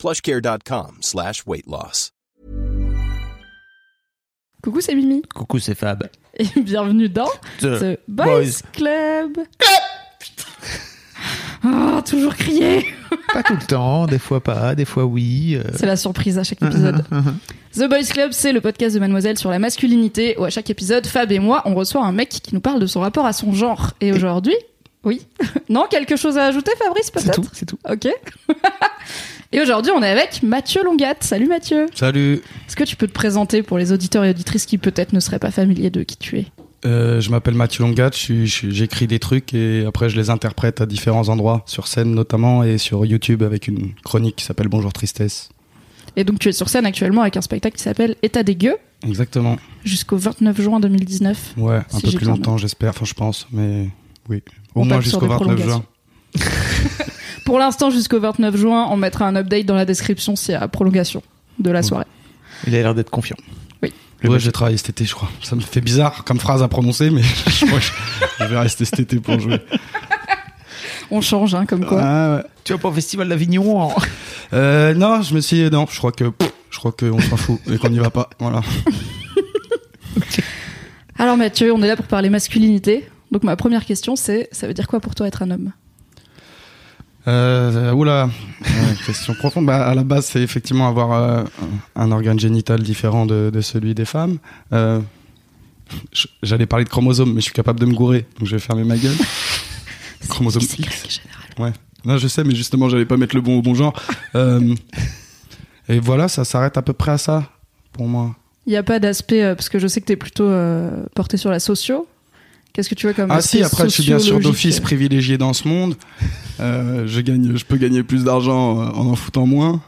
plushcare.com slash weight loss. Coucou, c'est Mimi. Coucou, c'est Fab. Et bienvenue dans The The Boys, Club. Ah, toujours crier. Pas tout le temps, des fois pas, des fois oui. euh. C'est la surprise à chaque épisode. The Boys Club, c'est le podcast de Mademoiselle sur la masculinité où à chaque épisode, Fab et moi, on reçoit un mec qui nous parle de son rapport à son genre. Et aujourd'hui, oui. non, quelque chose à ajouter, Fabrice, C'est peut-être tout, c'est tout. Ok. et aujourd'hui, on est avec Mathieu Longat. Salut Mathieu. Salut, Est-ce que tu peux te présenter pour les auditeurs et auditrices qui peut-être ne seraient pas familiers de qui tu es? Euh, je m'appelle Mathieu Longat, j'écris des trucs et après je les interprète à différents endroits, sur scène notamment et sur YouTube avec une chronique qui s'appelle Bonjour Tristesse. Et donc tu es sur scène actuellement avec un spectacle qui s'appelle État des gueux Exactement, jusqu'au 29 juin 2019. ouais, un Si peu plus longtemps j'espère, enfin je pense, mais oui, au On moins jusqu'au des 29 juin. Pour l'instant, jusqu'au 29 juin, on mettra un update dans la description s'il y a prolongation de la soirée. Il a l'air d'être confiant. Oui. Le ouais, j'ai travaillé cet été je crois. Ça me fait bizarre comme phrase à prononcer mais je crois que je vais rester cet été pour jouer. On change, hein, comme quoi. Ah, ouais. Tu vas pas au festival d'Avignon en- Euh, non, je me suis dit, non, je crois que pff, je crois qu'on s'en fout et qu'on n'y va pas. Voilà. Alors Mathieu, on est là pour parler masculinité. Donc ma première question, c'est ça veut dire quoi pour toi être un homme? Euh, oula, question profonde. Bah, à la base, c'est effectivement avoir euh, un organe génital différent de, de celui des femmes. Euh, J'allais parler de chromosomes, mais je suis capable de me gourer, donc je vais fermer ma gueule. Chromosome C'est X. général. Ouais. Non, je sais, mais justement, j'allais pas mettre le bon au bon genre. Euh, et voilà, ça s'arrête à peu près à ça pour moi. Il n'y a pas d'aspect, parce que je sais que tu es plutôt porté sur la socio. Qu'est-ce que tu vois comme Ah si, après, je suis bien sûr d'office privilégié dans ce monde. Euh, je gagne, je peux gagner plus d'argent euh, en en foutant moins.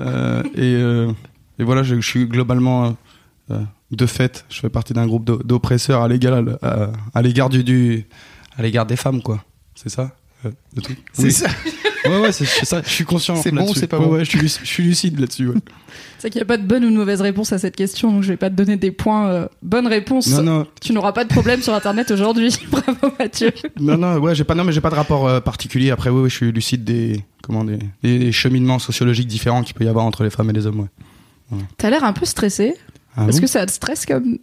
Euh, et, euh, et voilà, je, je suis globalement, de fait, je fais partie d'un groupe d'o- d'oppresseurs à l'égard, à, à l'égard du, du, à l'égard des femmes, quoi. C'est ça, euh, le truc? C'est Oui. ça. Ouais, ouais, c'est ça. Je suis conscient. C'est bon ou c'est pas Ouais, bon Ouais, je suis, luc- je suis lucide là-dessus. ouais. C'est qu'il n'y a pas de bonne ou de mauvaise réponse à cette question, donc je vais pas te donner des points. euh, bonne réponse. Non, non, Tu n'auras pas de problème sur Internet aujourd'hui. Bravo Mathieu. non, non, ouais, j'ai pas, non, mais j'ai pas de rapport euh, particulier. Après, oui, je suis lucide des, comment, des, des- des cheminements sociologiques différents qu'il peut y avoir entre les femmes et les hommes. Ouais. T'as l'air un peu stressé. Ah Est-ce que ça te stresse comme,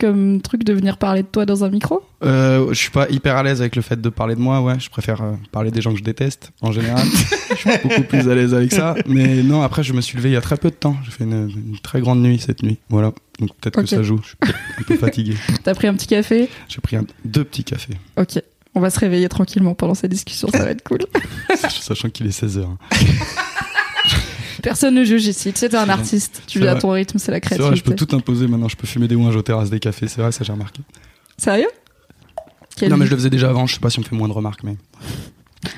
comme truc de venir parler de toi dans un micro? Euh, je suis pas hyper à l'aise avec le fait de parler de moi, ouais. Je préfère euh, parler des gens que je déteste, en général. je suis beaucoup plus à l'aise avec ça. Mais non, après, je me suis levé il y a très peu de temps. J'ai fait une, une très grande nuit cette nuit. Voilà. Donc peut-être que ça joue. Je suis un peu fatigué. T'as pris un petit café? J'ai pris un- deux petits cafés, Ok. On va se réveiller tranquillement pendant cette discussion, ça va être cool. sachant qu'il est 16h. Personne ne juge ici. Tu sais, t'es un artiste. Tu vis à ton rythme, c'est la C'est vrai, je peux créativité. tout imposer maintenant. Je peux fumer des ouinges aux terrasses des cafés. C'est vrai, ça j'ai remarqué. Sérieux? Non, mais je le faisais déjà avant. Je sais pas si on me fait moins de remarques, mais.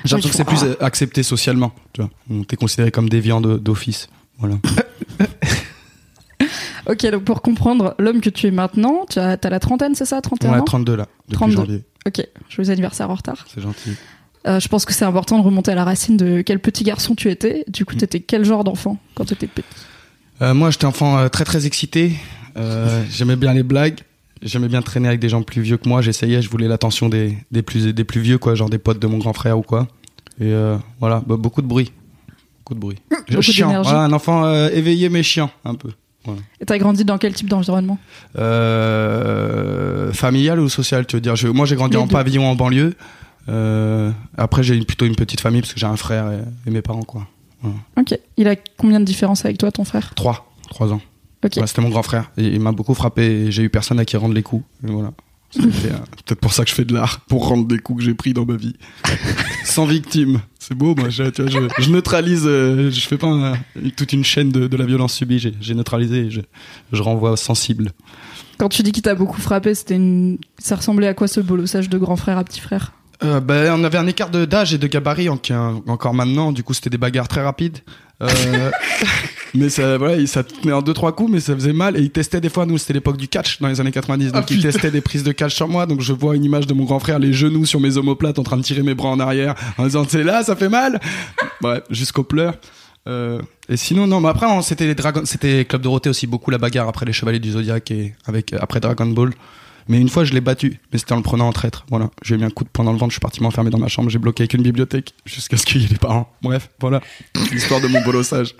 J'ai l'impression que c'est plus accepté socialement. Tu vois, on t'est considéré comme déviant d'office. Voilà. Ok, donc pour comprendre l'homme que tu es maintenant, tu as, la trentaine, c'est ça? 31 Ouais, ans? 32 là, depuis 32. janvier. Ok, joyeux anniversaire en retard. C'est gentil. Euh, je pense que c'est important de remonter à la racine de quel petit garçon tu étais. Du coup, Mm. t'étais quel genre d'enfant quand t'étais petit Euh, moi, j'étais enfant euh, très très excité. J'aimais bien les blagues. J'aimais bien traîner avec des gens plus vieux que moi. J'essayais, je voulais l'attention des, des plus des plus vieux, quoi, genre des potes de mon grand frère ou quoi. Et voilà, bah, beaucoup de bruit, beaucoup de bruit. Beaucoup chiant. Voilà, un enfant éveillé mais chiant un peu. Et t'as grandi dans quel type d'environnement familial ou social, tu veux dire? Je- Moi, j'ai grandi Les en deux. pavillon en banlieue. Euh, après, j'ai plutôt une petite famille parce que j'ai un frère et, et mes parents, quoi. Ok. Il a combien de différence avec toi, ton frère? Trois, trois ans. Ok. Ouais, C'était mon grand frère. Et il m'a beaucoup frappé. et J'ai eu personne à qui rendre les coups. Et voilà. C'est euh, peut-être pour ça que je fais de l'art, pour rendre des coups que j'ai pris dans ma vie. Sans victime. C'est beau, moi. Je, tu vois, je, je neutralise. euh, je fais pas un- toute une chaîne de, de la violence subie. J'ai neutralisé. et Je, je renvoie sensible. Quand tu dis qu'il t'a beaucoup frappé, c'était une... ça ressemblait à quoi ce bolossage de grand frère à petit frère? Euh, ben, on avait un écart de- d'âge et de gabarit en- encore maintenant. Du coup, c'était des bagarres très rapides. Euh, mais ça, voilà, il- ça tenait en deux trois coups, mais ça faisait mal. Et il testait des fois. Nous, c'était l'époque du catch dans les années 90, donc Ah, il testait des prises de catch sur moi. Donc je vois une image de mon grand frère, les genoux sur mes omoplates, en train de tirer mes bras en arrière, en disant c'est là, ça fait mal. Bref, jusqu'aux pleurs. Euh, et sinon, non, mais après, c'était les Dragons, c'était Club Dorothée aussi, beaucoup la bagarre après les Chevaliers du Zodiac et avec, après Dragon Ball. Mais une fois, je l'ai battu, mais c'était en le prenant en traître. Voilà. J'ai mis un coup de poing dans le ventre, je suis parti m'enfermer dans ma chambre, j'ai bloqué avec une bibliothèque jusqu'à ce qu'il y ait les parents. Bref, voilà. L'histoire de mon bolossage.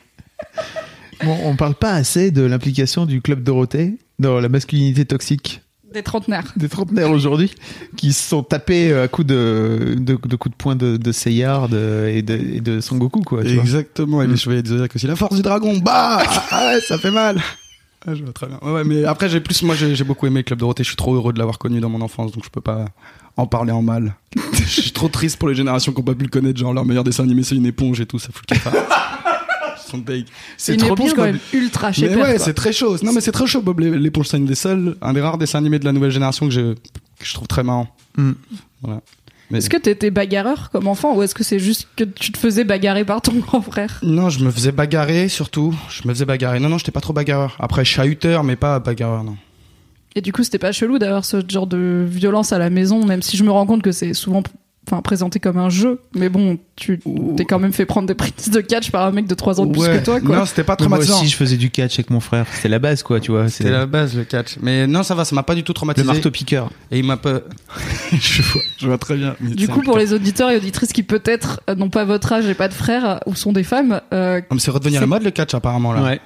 Bon, on parle pas assez de l'implication du club Dorothée dans la masculinité toxique Des trentenaires. des trentenaires aujourd'hui qui se sont tapés à coups de, de, de coups de poing de, de Seiya de, et, de, et de Son Goku, quoi. Tu vois. Exactement, et les Mm. Chevaliers du Zodiac aussi. La force du dragon, bah Ah ouais, ça fait mal Ah, je vois très bien. Ouais, ouais, mais après, j'ai plus, moi, j'ai j'ai beaucoup aimé Club Dorothée. Je suis trop heureux de l'avoir connu dans mon enfance, donc je peux pas en parler en mal. je suis trop triste pour les générations qui ont pas pu le connaître. Genre, leur meilleur dessin animé, c'est une éponge et tout, ça fout le. C'est une éponge quand même ultra Mais chépère. ouais, c'est très chaud. Non, mais c'est très chaud, Bob l'é- l'éponge. C'est un des seuls, un des rares dessins animés de la nouvelle génération que je, que je trouve très marrant. Mm. Voilà. Mais Est-ce que t'étais bagarreur comme enfant ou est-ce que c'est juste que tu te faisais bagarrer par ton grand frère? Non, je me faisais bagarrer surtout. Je me faisais bagarrer. Non, non, j'étais pas trop bagarreur. Après, chahuteur, mais pas bagarreur, non. Et du coup, c'était pas chelou d'avoir ce genre de violence à la maison, même si je me rends compte que c'est souvent enfin, présenté comme un jeu. Mais bon, tu t'es quand même fait prendre des prises de catch par un mec de 3 ans de plus Ouais. que toi, quoi. Non, c'était pas Mais moi traumatisant. aussi, je faisais du catch avec mon frère. C'était la base, quoi, tu vois. C'était la base, le catch. Mais non, ça va, ça m'a pas du tout le traumatisé. marteau piqueur. Et il m'a pas. je, vois, je vois très bien. Du coup, pour les auditeurs et auditrices qui peut-être n'ont pas votre âge et pas de frères euh, ou sont des femmes, euh, c'est redevenir c'est- la mode le catch apparemment là. Ouais.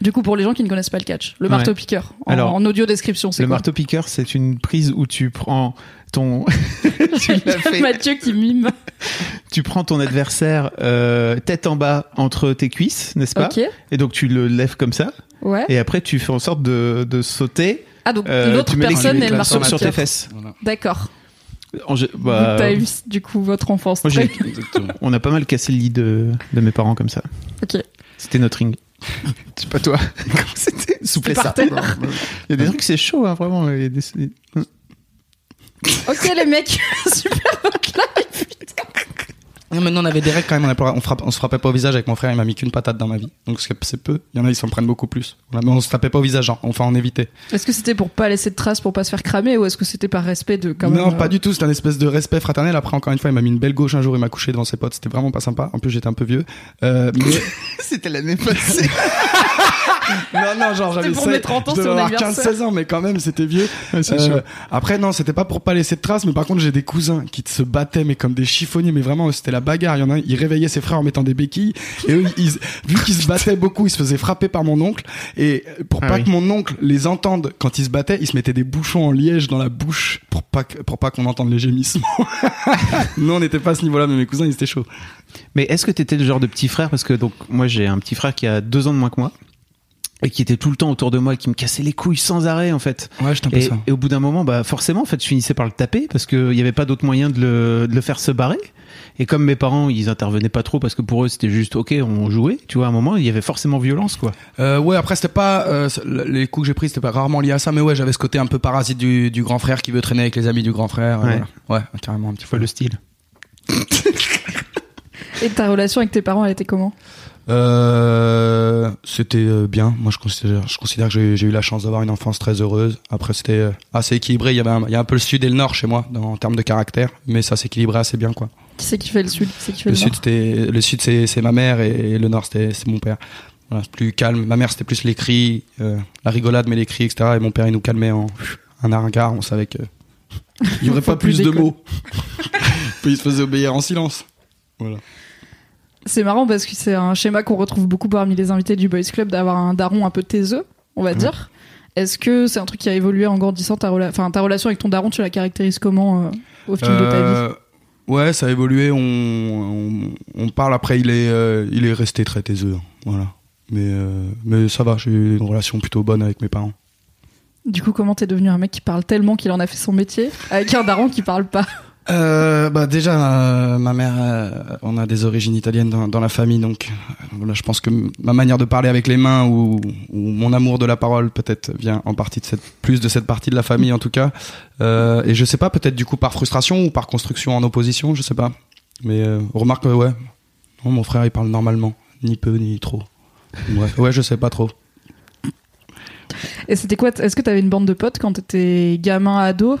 du coup, pour les gens qui ne connaissent pas le catch, le Ouais. marteau piqueur, en, Alors, en audio description, c'est Le quoi marteau piqueur, c'est une prise où tu prends ton, tu fait. Mathieu qui mime. tu prends ton adversaire euh, tête en bas entre tes cuisses, n'est-ce pas Et donc tu le lèves comme ça, ouais. et après tu fais en sorte de, de sauter. Ah, donc euh, l'autre personne cuisses est le marteau sur, sur tes fesses. Voilà. D'accord. Bah, T'as eu, du coup, votre enfance. moi, on a pas mal cassé le lit de, de mes parents comme ça. Ok. C'était notre ring. C'est pas toi. C'était soufflez Par ça. terre. Il y a des trucs c'est chaud hein, vraiment. Il y a des- Ok, les mecs, super votre live. Non, Maintenant, on avait des règles quand même. On, frappe- on se frappait pas au visage avec mon frère. Il m'a mis qu'une patate dans ma vie. Donc c'est peu. Il y en a, ils s'en prennent beaucoup plus. Mais on se tapait pas au visage. hein. Enfin, on évitait. Est-ce que c'était pour pas laisser de traces, pour pas se faire cramer, ou est-ce que c'était par respect de quand même non, euh, pas du tout. C'était un espèce de respect fraternel. Après, encore une fois, il m'a mis une belle gauche un jour. Il m'a couché devant ses potes. C'était vraiment pas sympa. En plus, j'étais un peu vieux. Euh, mais C'était l'année passée. non, non, genre j'avais pour seize- mes 30 ans, je devais avoir anniversaire. 15-16 ans, mais quand même, c'était vieux. Euh, après, non, c'était pas pour pas laisser de traces, mais par contre, j'ai des cousins qui se battaient, mais comme des chiffonniers, mais vraiment, c'était la bagarre. Il y en a un, il réveillait ses frères en mettant des béquilles, et eux, ils, vu qu'ils se battaient beaucoup, ils se faisaient frapper par mon oncle, et pour Ah pas oui. que mon oncle les entende quand ils se battaient, ils se mettaient des bouchons en liège dans la bouche pour pas que, pour pas qu'on entende les gémissements. Nous, on n'était pas à ce niveau-là, mais mes cousins, ils étaient chauds. Mais est-ce que t'étais le genre de petit frère? Parce que donc moi j'ai un petit frère qui a deux ans de moins que moi et qui était tout le temps autour de moi et qui me cassait les couilles sans arrêt en fait. Ouais, peu Et, ça. et au bout d'un moment, bah forcément, en fait, je finissais par le taper parce qu'il n'y avait pas d'autre moyen de le, de le faire se barrer. Et comme mes parents, ils intervenaient pas trop parce que pour eux, c'était juste ok, on jouait. Tu vois, à un moment, il y avait forcément violence, quoi. Euh, ouais, après c'était pas euh, les coups que j'ai pris, c'était pas rarement lié à ça, mais ouais, j'avais ce côté un peu parasite du, du grand frère qui veut traîner avec les amis du grand frère. Ouais. Ouais, voilà. ouais carrément un petit peu. le style. Et ta relation avec tes parents, elle était comment? Euh, c'était euh, bien. Moi, je considère, je considère que j'ai eu la chance d'avoir une enfance très heureuse. Après, c'était euh, assez équilibré. Il y avait, un, il y a un peu le sud et le nord chez moi dans, en termes de caractère, mais ça s'équilibrait assez bien, quoi. Qui c'est qui fait le sud Qui fait Le le, sud, nord c'était, le sud, c'est, c'est ma mère et le nord, c'était, c'est mon père. Voilà, c'est plus calme. Ma mère, c'était plus les cris, euh, la rigolade, mais les cris, etc. Et mon père, il nous calmait en un regard. On savait que il y aurait pas plus plus de mots. Puis il se faisait obéir en silence. Voilà. C'est marrant parce que c'est un schéma qu'on retrouve beaucoup parmi les invités du Boys Club d'avoir un daron un peu taiseux, on va dire. Est-ce que c'est un truc qui a évolué en grandissant ta, rela- ta relation avec ton daron Tu la caractérises comment euh, au fil de ta vie? Euh, Ouais, ça a évolué. On, on, on parle après. Il est, euh, il est resté très taiseux. hein. Voilà. Mais, mais ça va. J'ai eu une relation plutôt bonne avec mes parents. Du coup, comment t'es devenu un mec qui parle tellement qu'il en a fait son métier avec un daron qui parle pas? Euh, bah déjà, ma mère, euh, on a des origines italiennes dans, la famille, donc euh, voilà, je pense que ma manière de parler avec les mains ou, mon amour de la parole peut-être vient en partie de cette plus de cette partie de la famille en tout cas. Euh, et je sais pas, peut-être du coup par frustration ou par construction en opposition, je sais pas. Mais remarque, ouais, mon frère il parle normalement, ni peu ni trop. Bref, ouais, je sais pas trop. Et c'était quoi Est-ce que t'avais une bande de potes quand t'étais gamin, ado?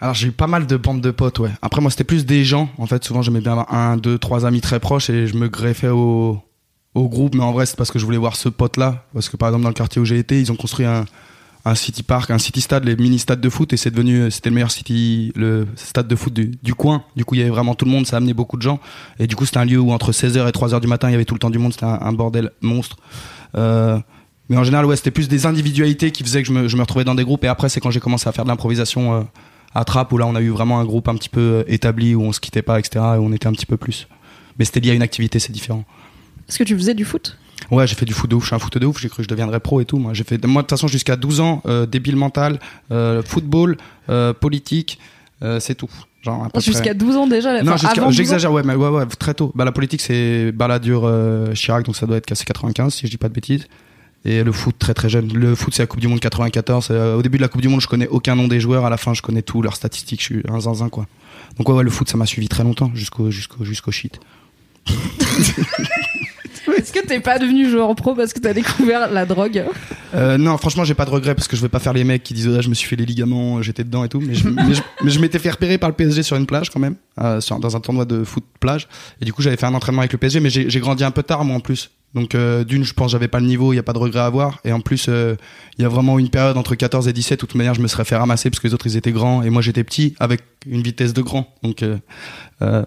Alors j'ai eu pas mal de bandes de potes, ouais. Après moi c'était plus des gens. En fait souvent j'aimais bien avoir un, deux, trois amis très proches et je me greffais au, au groupe. Mais en vrai c'est parce que je voulais voir ce pote-là. Parce que par exemple dans le quartier où j'ai été, ils ont construit un, un city park, un city stade, les mini stades de foot et c'est devenu c'était le meilleur city, le stade de foot du, du coin. Du coup il y avait vraiment tout le monde, ça a amené beaucoup de gens. Et du coup c'était un lieu où entre 16h et 3h du matin il y avait tout le temps du monde. C'était un, un bordel monstre. Euh, mais en général, ouais, c'était plus des individualités qui faisaient que je me, je me retrouvais dans des groupes. Et après, c'est quand j'ai commencé à faire de l'improvisation euh, à Trappe, où là, on a eu vraiment un groupe un petit peu euh, établi, où on se quittait pas, etc. Et où on était un petit peu plus. Mais c'était lié à une activité, c'est différent. Est-ce que tu faisais du foot? Ouais, j'ai fait du foot de ouf. Je suis un foot de ouf. J'ai cru que je deviendrais pro et tout. Moi, j'ai fait, moi, de toute façon, jusqu'à 12 ans, euh, débile mental, euh, football, euh, politique, c'est tout. Genre. Jusqu'à 12 ans déjà Non, enfin, jusqu'à- avant 12 ans j'exagère, ouais, mais ouais, ouais, très tôt. Bah, la politique, c'est Balladur, Chirac, donc ça doit être cassé 95, si je dis pas de bêtises. Et le foot, très très jeune. Le foot, c'est la Coupe du Monde 94. Euh, au début de la Coupe du Monde, je connais aucun nom des joueurs. À la fin, je connais tout, leurs statistiques. Je suis un zinzin, quoi. Donc, ouais, ouais, le foot, ça m'a suivi très longtemps, jusqu'au jusqu'au jusqu'au shit. Est-ce que t'es pas devenu joueur pro parce que t'as découvert la drogue? Euh, non, franchement, j'ai pas de regrets parce que je vais pas faire les mecs qui disent, ah, je me suis fait les ligaments, j'étais dedans et tout. Mais je, mais je, mais je m'étais fait repérer par le PSG sur une plage quand même, euh, dans un tournoi de foot plage. Et du coup, j'avais fait un entraînement avec le PSG, mais j'ai grandi un peu tard, moi, en plus. Donc, euh, d'une, je pense, j'avais pas le niveau, il y a pas de regret à avoir. Et en plus, euh, il y a vraiment une période entre 14 et 17 où, de toute manière, je me serais fait ramasser parce que les autres, ils étaient grands et moi, j'étais petit avec une vitesse de grand. Donc,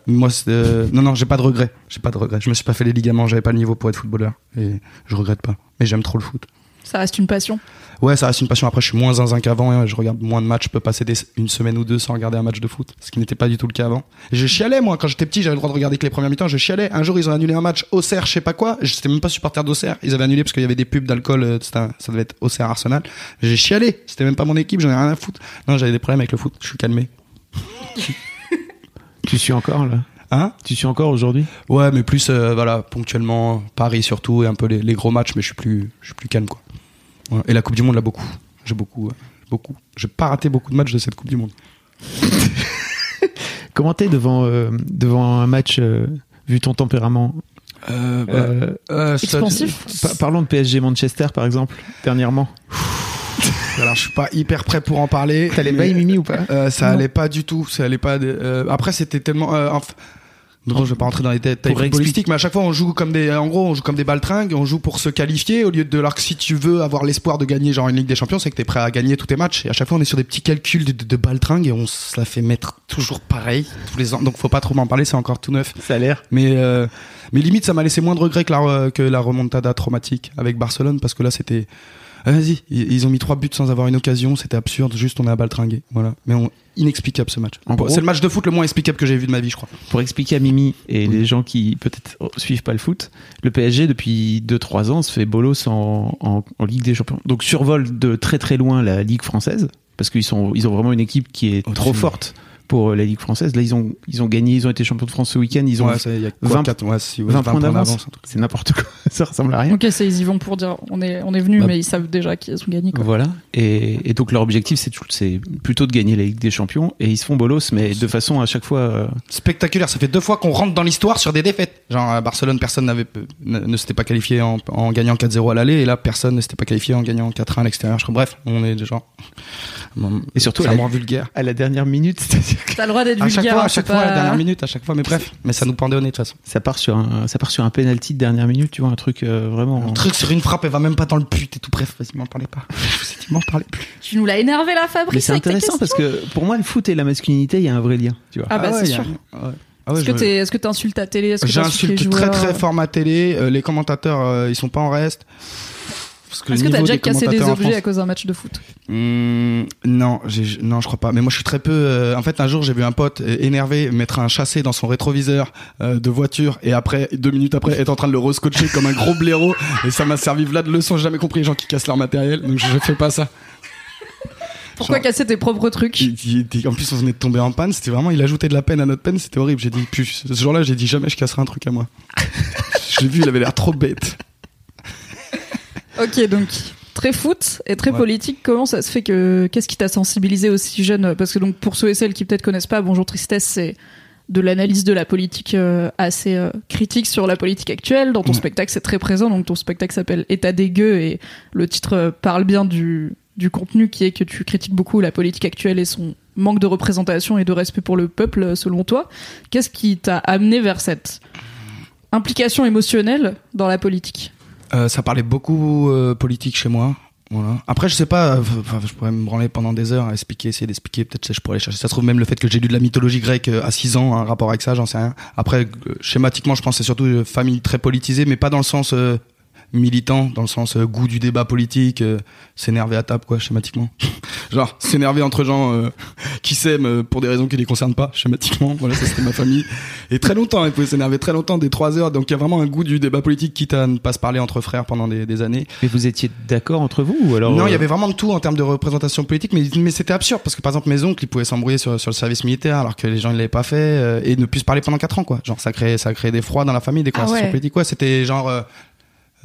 moi, non, non, j'ai pas de regrets. J'ai pas de regrets. Je me suis pas fait les ligaments, j'avais pas le niveau pour être footballeur. Et je regrette pas. Mais j'aime trop le foot. Ça reste une passion. Ouais, ça reste une passion. Après, je suis moins zinzin qu'avant. hein. Je regarde moins de matchs. Je peux passer des- une semaine ou deux sans regarder un match de foot. Ce qui n'était pas du tout le cas avant. Et je chialais, moi. Quand j'étais petit, j'avais le droit de regarder que les premières mi-temps. Je chialais. Un jour, ils ont annulé un match Auxerre, je sais pas quoi. J'étais même pas supporter d'Auxerre. Ils avaient annulé parce qu'il y avait des pubs d'alcool. euh, un- Ça devait être Auxerre Arsenal. J'ai chialé. C'était même pas mon équipe. J'en ai rien à foutre. Non, j'avais des problèmes avec le foot. Je suis calmé. Tu suis encore là? Hein? Tu suis encore aujourd'hui? Ouais, mais plus, euh, voilà, ponctuellement. Paris surtout. Et un peu les, les gros matchs. Mais je suis plus, je suis plus calme, quoi. Ouais. Et la Coupe du Monde, là, beaucoup. J'ai beaucoup, beaucoup. J'ai pas raté beaucoup de matchs de cette Coupe du Monde. Comment t'es devant, euh, devant un match, euh, vu ton tempérament? Bah, ça- Expansif pa- Parlons de PSG Manchester par exemple, dernièrement. Alors je suis pas hyper prêt pour en parler. T'allais pas Mimi ou pas? euh, Ça Non. allait pas du tout. Ça allait pas. de- euh, après c'était tellement. euh, Non, je vais pas rentrer dans les détails footballistiques, mais à chaque fois on joue comme des, en gros, on joue comme des baltringues, on joue pour se qualifier au lieu de alors que si tu veux avoir l'espoir de gagner genre une Ligue des Champions, c'est que t'es prêt à gagner tous tes matchs. Et à chaque fois on est sur des petits calculs de, de, de baltringue et on se la fait mettre toujours pareil tous les ans. Donc faut pas trop m'en parler, c'est encore tout neuf. Ça a l'air. Mais euh, mais limite ça m'a laissé moins de regrets que la que la remontada traumatique avec Barcelone parce que là c'était ah, vas-y ils, ont mis trois buts sans avoir une occasion c'était absurde juste on est à baltringuer voilà. Mais on, inexplicable ce match. C'est le match de foot le moins explicable que j'ai vu de ma vie je crois. Pour expliquer à Mimi et les gens qui peut-être suivent pas le foot, le PSG depuis 2-3 ans se fait bolos en, en, en Ligue des Champions. Donc survole de très très loin la Ligue française parce qu'ils sont ils ont vraiment une équipe qui est trop forte pour la Ligue française. Là ils ont ils ont gagné, ils ont été champions de France ce week-end, ils ont ouais, ça, y a 20 quoi, quatre- ouais, si, ouais, 20 points d'avance. C'est n'importe quoi, ça ressemble à rien. Ok, c'est ils y vont pour dire on est on est venu, Bah, mais ils savent déjà qu'ils ont gagné. Quoi. Voilà. Et, et donc leur objectif, c'est plutôt de gagner la Ligue des Champions. Et ils se font bolos, mais de façon à chaque fois. euh, spectaculaire ça fait deux fois qu'on rentre dans l'histoire sur des défaites genre à Barcelone personne n'avait ne, ne s'était pas qualifié en, en gagnant 4-0 à l'aller et là personne ne s'était pas qualifié en gagnant 4-1 à l'extérieur bref on est genre Et surtout, c'est à la- vraiment vulgaire à la dernière minute, c'est-à-dire que T'as le droit d'être à vulgaire. chaque fois, hein, à chaque c'est fois, à la pas- dernière minute, à chaque fois, mais bref. Mais ça nous pendait au nez de toute façon. ça part sur un, ça part sur un penalty de dernière minute, tu vois, un truc euh, vraiment. Un truc sur une frappe, elle va même pas dans le but et tout. Bref, vas-y, m'en parlez pas. Dit, m'en parlez plus. Tu nous l'as énervé la Fabrice. Mais c'est intéressant parce que pour moi, le foot et la masculinité, il y a un vrai lien, tu vois. Ah bah ouais, c'est sûr. ouais. Ah ouais, Est-ce que t'es- est-ce que t'insultes ta télé? Est-ce que t'insultes les J'insulte très très fort ma télé. euh, les commentateurs, euh, ils sont pas en reste. Parce que Est-ce que t'as déjà cassé des objets France- à cause d'un match de foot Mmh, non, non, je crois pas. Mais moi, je suis très peu. euh, en fait, un jour, j'ai vu un pote euh, énervé mettre un chassé dans son rétroviseur euh, de voiture et après, deux minutes après, être en train de le rescotcher comme un gros blaireau. Et ça m'a servi là de leçon. J'ai jamais compris les gens qui cassent leur matériel. Donc, je, je fais pas ça. Pourquoi Genre- casser tes propres trucs Il- il- il- en plus, on venait de tomber en panne. C'était vraiment, il ajoutait de la peine à notre peine. C'était horrible. J'ai dit, plus, ce jour-là, j'ai dit jamais je casserai un truc à moi. je l'ai vu, il avait l'air trop bête. Ok, donc très foot et très Ouais. politique. Comment ça se fait que qu'est-ce qui t'a sensibilisé aussi jeune Parce que donc pour ceux et celles qui peut-être connaissent pas, Bonjour Tristesse, c'est de l'analyse de la politique euh, assez euh, critique sur la politique actuelle. Dans ton spectacle, c'est très présent. Donc ton spectacle s'appelle État des gueux et le titre euh, parle bien du, du contenu qui est que tu critiques beaucoup la politique actuelle et son manque de représentation et de respect pour le peuple, euh, selon toi. Qu'est-ce qui t'a amené vers cette implication émotionnelle dans la politique? Euh, ça parlait beaucoup euh, politique chez moi. Voilà. Après, je sais pas, euh, enfin, je pourrais me branler pendant des heures à expliquer, essayer d'expliquer. Peut-être que je pourrais aller chercher. Ça se trouve même le fait que j'ai lu de la mythologie grecque euh, à 6 ans, un rapport avec ça, j'en sais rien. Après, schématiquement, je pense que c'est surtout une famille très politisée, mais pas dans le sens euh, militant, dans le sens euh, goût du débat politique, euh, s'énerver à table, quoi, schématiquement. Genre, s'énerver entre gens euh, qui s'aiment euh, pour des raisons qui les concernent pas, schématiquement. Voilà, ça c'était ma famille. Et très longtemps, ils pouvaient s'énerver très longtemps, des 3 heures. Donc il y a vraiment un goût du débat politique, quitte à ne pas se parler entre frères pendant des, des années. Mais vous étiez d'accord entre vous ou alors Non, il y avait vraiment de tout en termes de représentation politique, mais, mais c'était absurde parce que par exemple mes oncles ils pouvaient s'embrouiller sur, sur le service militaire alors que les gens ne l'avaient pas fait euh, et ne plus se parler pendant 4 ans quoi. Genre ça créait ça créait des froids dans la famille, des Ah conversations ouais. politiques quoi. C'était genre euh,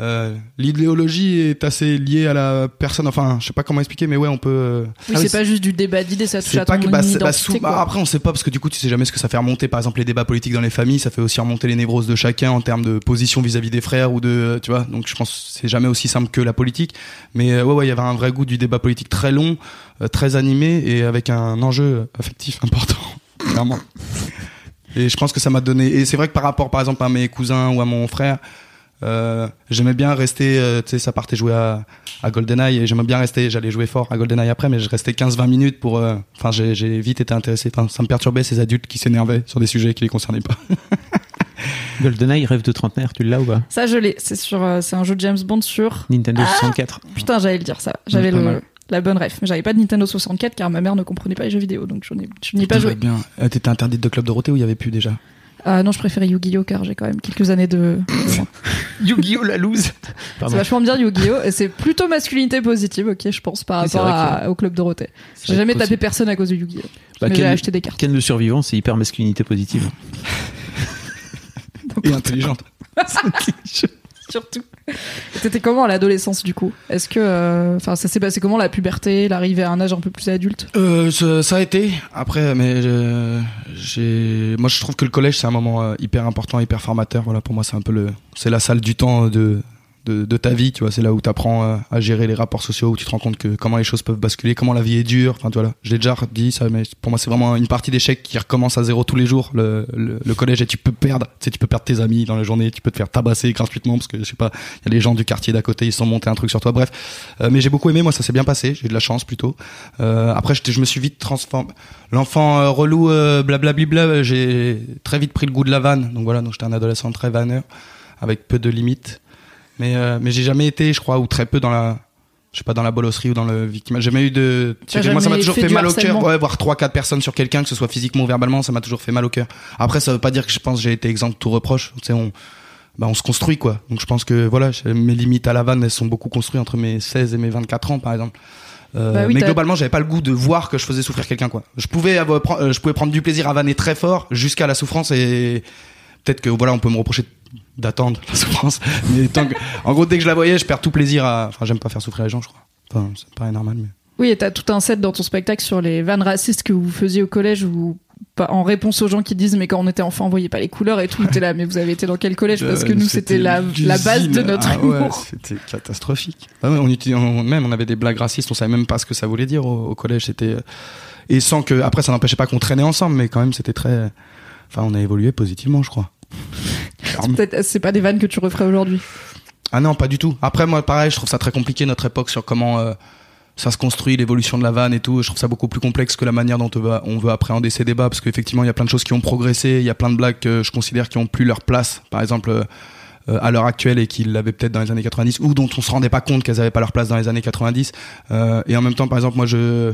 euh, l'idéologie est assez liée à la personne. Enfin, je sais pas comment expliquer, mais ouais, on peut. euh, Oui, Ah c'est pas juste du débat d'idées, ça touche à pas ton que bah, bah, sous- bah, après on sait pas parce que du coup tu sais jamais ce que ça fait remonter par exemple les débats politiques dans les familles ça fait aussi remonter les névroses de chacun en termes de position vis-à-vis des frères ou de tu vois donc je pense que c'est jamais aussi simple que la politique mais euh, ouais ouais il y avait un vrai goût du débat politique très long euh, très animé et avec un enjeu affectif important clairement et je pense que ça m'a donné et c'est vrai que par rapport par exemple à mes cousins ou à mon frère euh, j'aimais bien rester, euh, tu sais, ça partait jouer à, à GoldenEye et j'aimais bien rester, j'allais jouer fort à GoldenEye après, mais je restais 15-20 minutes pour, euh, enfin, j'ai, j'ai vite été intéressé, enfin, ça me perturbait ces adultes qui s'énervaient sur des sujets qui les concernaient pas. GoldenEye, rêve de trentenaire, tu l'as ou pas? Ça, je l'ai. C'est sur, euh, c'est un jeu de James Bond sur. Nintendo 64. Putain, j'allais le dire ça. J'avais le, la bonne ref. Mais j'avais pas de Nintendo 64 car ma mère ne comprenait pas les jeux vidéo, donc je n'ai, je n'y ai pas Ça joué. bien. Euh, T'étais interdite de club Dorothée ou il y avait plus déjà? Ah non, je préférais Yu-Gi-Oh car j'ai quand même quelques années de. Yu-Gi-Oh la loose c'est vachement bien Yu-Gi-Oh et c'est plutôt masculinité positive, ok, je pense par rapport à- au club Dorothée. J'ai jamais tapé personne à cause de Yu-Gi-Oh. Bah, mais j'ai acheté des cartes. Ken le survivant, c'est hyper masculinité positive. Et intelligente. Surtout. C'était comment à l'adolescence du coup? Est-ce que, euh, enfin, ça s'est passé comment la puberté, l'arrivée à un âge un peu plus adulte? Euh, ça, ça a été. Après, mais euh, j'ai. Moi, je trouve que le collège c'est un moment euh, hyper important, hyper formateur. Voilà, pour moi, c'est un peu le. C'est la salle du temps de de, de ta vie. Tu vois, c'est là où tu apprends à gérer les rapports sociaux, où tu te rends compte que comment les choses peuvent basculer, comment la vie est dure. Enfin, tu vois, je l'ai déjà dit ça, mais pour moi, c'est vraiment une partie d'échec qui recommence à zéro tous les jours. Le, le, le collège et tu peux perdre. Tu sais, tu peux perdre tes amis dans la journée, tu peux te faire tabasser gratuitement parce que je sais pas, il y a les gens du quartier d'à côté, ils sont montés un truc sur toi. Bref, Euh, mais j'ai beaucoup aimé. Moi, ça s'est bien passé. J'ai de la chance plutôt. Euh, après, je me suis vite transformé. L'enfant euh, relou, euh, blablabla, j'ai très vite pris le goût de la vanne. Donc voilà, donc j'étais un adolescent très vanneur, avec peu de limites. Mais, euh, mais j'ai jamais été, je crois, ou très peu dans la, je sais pas, dans la bolosserie ou dans le victimage. J'ai jamais eu de. Moi, ça m'a toujours fait mal au cœur. Ouais, voir trois, quatre personnes sur quelqu'un, que ce soit physiquement ou verbalement, ça m'a toujours fait mal au cœur. Après, ça veut pas dire que je pense que j'ai été exempt de tout reproche. Tu sais, on, bah, on se construit, quoi. Donc je pense que, voilà, mes limites à la vanne, elles sont beaucoup construites entre mes 16 et mes 24 ans, par exemple. Euh, Bah oui, mais globalement, j'avais pas le goût de voir que je faisais souffrir quelqu'un, quoi. Je pouvais avoir, je pouvais prendre du plaisir à vanner très fort jusqu'à la souffrance et peut-être que voilà, on peut me reprocher d'attendre la souffrance. Mais tant que, en gros, dès que je la voyais, je perds tout plaisir à. Enfin, j'aime pas faire souffrir les gens, je crois. Enfin, c'est pas normal, mais. Oui, et t'as tout un set dans ton spectacle sur les vannes racistes que vous faisiez au collège ou en réponse aux gens qui disent mais quand on était enfant on voyait pas les couleurs et tout t'es là mais vous avez été dans quel collège? Parce que Euh, nous c'était la, la base de notre Ah ouais, c'était catastrophique. Ah ouais, on utilisait, on- même on avait des blagues racistes, on savait même pas ce que ça voulait dire au, au collège. C'était et sans que après ça n'empêchait pas qu'on traînait ensemble, mais quand même c'était très. Enfin, on a évolué positivement, je crois. Peut-être c'est pas des vannes que tu referais aujourd'hui Ah non, pas du tout. Après, moi, pareil, je trouve ça très compliqué notre époque sur comment euh, ça se construit, l'évolution de la vanne et tout. Je trouve ça beaucoup plus complexe que la manière dont on veut, appréhender ces débats, parce qu'effectivement, il y a plein de choses qui ont progressé, il y a plein de blagues que je considère qui ont plus leur place, par exemple, euh, euh, à l'heure actuelle et qui l'avaient peut-être dans les années 90, ou dont on se rendait pas compte qu'elles avaient pas leur place dans les années 90. Euh, et en même temps, par exemple, moi, je,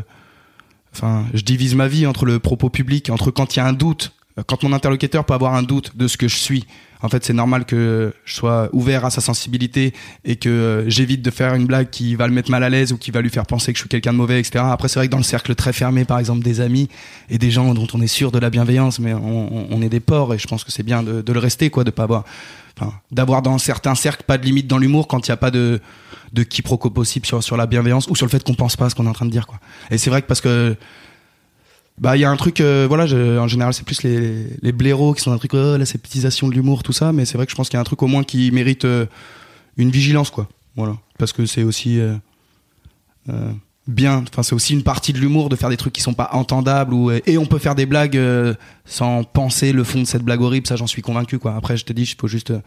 enfin, je divise ma vie entre le propos public, entre quand il y a un doute, quand mon interlocuteur peut avoir un doute de ce que je suis. En fait, c'est normal que je sois ouvert à sa sensibilité et que euh, j'évite de faire une blague qui va le mettre mal à l'aise ou qui va lui faire penser que je suis quelqu'un de mauvais, etc. Après, c'est vrai que dans le cercle très fermé, par exemple, des amis et des gens dont on est sûr de la bienveillance, mais on, est des porcs et je pense que c'est bien de, le rester, quoi, de pas avoir, enfin, d'avoir dans certains cercles pas de limite dans l'humour quand il n'y a pas de, de quiproquo possible sur, sur la bienveillance ou sur le fait qu'on pense pas à ce qu'on est en train de dire, quoi. Et c'est vrai que parce que Bah, il y a un truc, euh, voilà, je- en général, c'est plus les, les blaireaux qui sont un truc, oh, la sceptisation de l'humour, tout ça, mais c'est vrai que je pense qu'il y a un truc au moins qui mérite euh, une vigilance, quoi. Voilà. Parce que c'est aussi euh, euh, bien, enfin, c'est aussi une partie de l'humour de faire des trucs qui sont pas entendables, ou, et on peut faire des blagues euh, sans penser le fond de cette blague horrible, ça, j'en suis convaincu, quoi. Après, je te dis, il faut juste euh,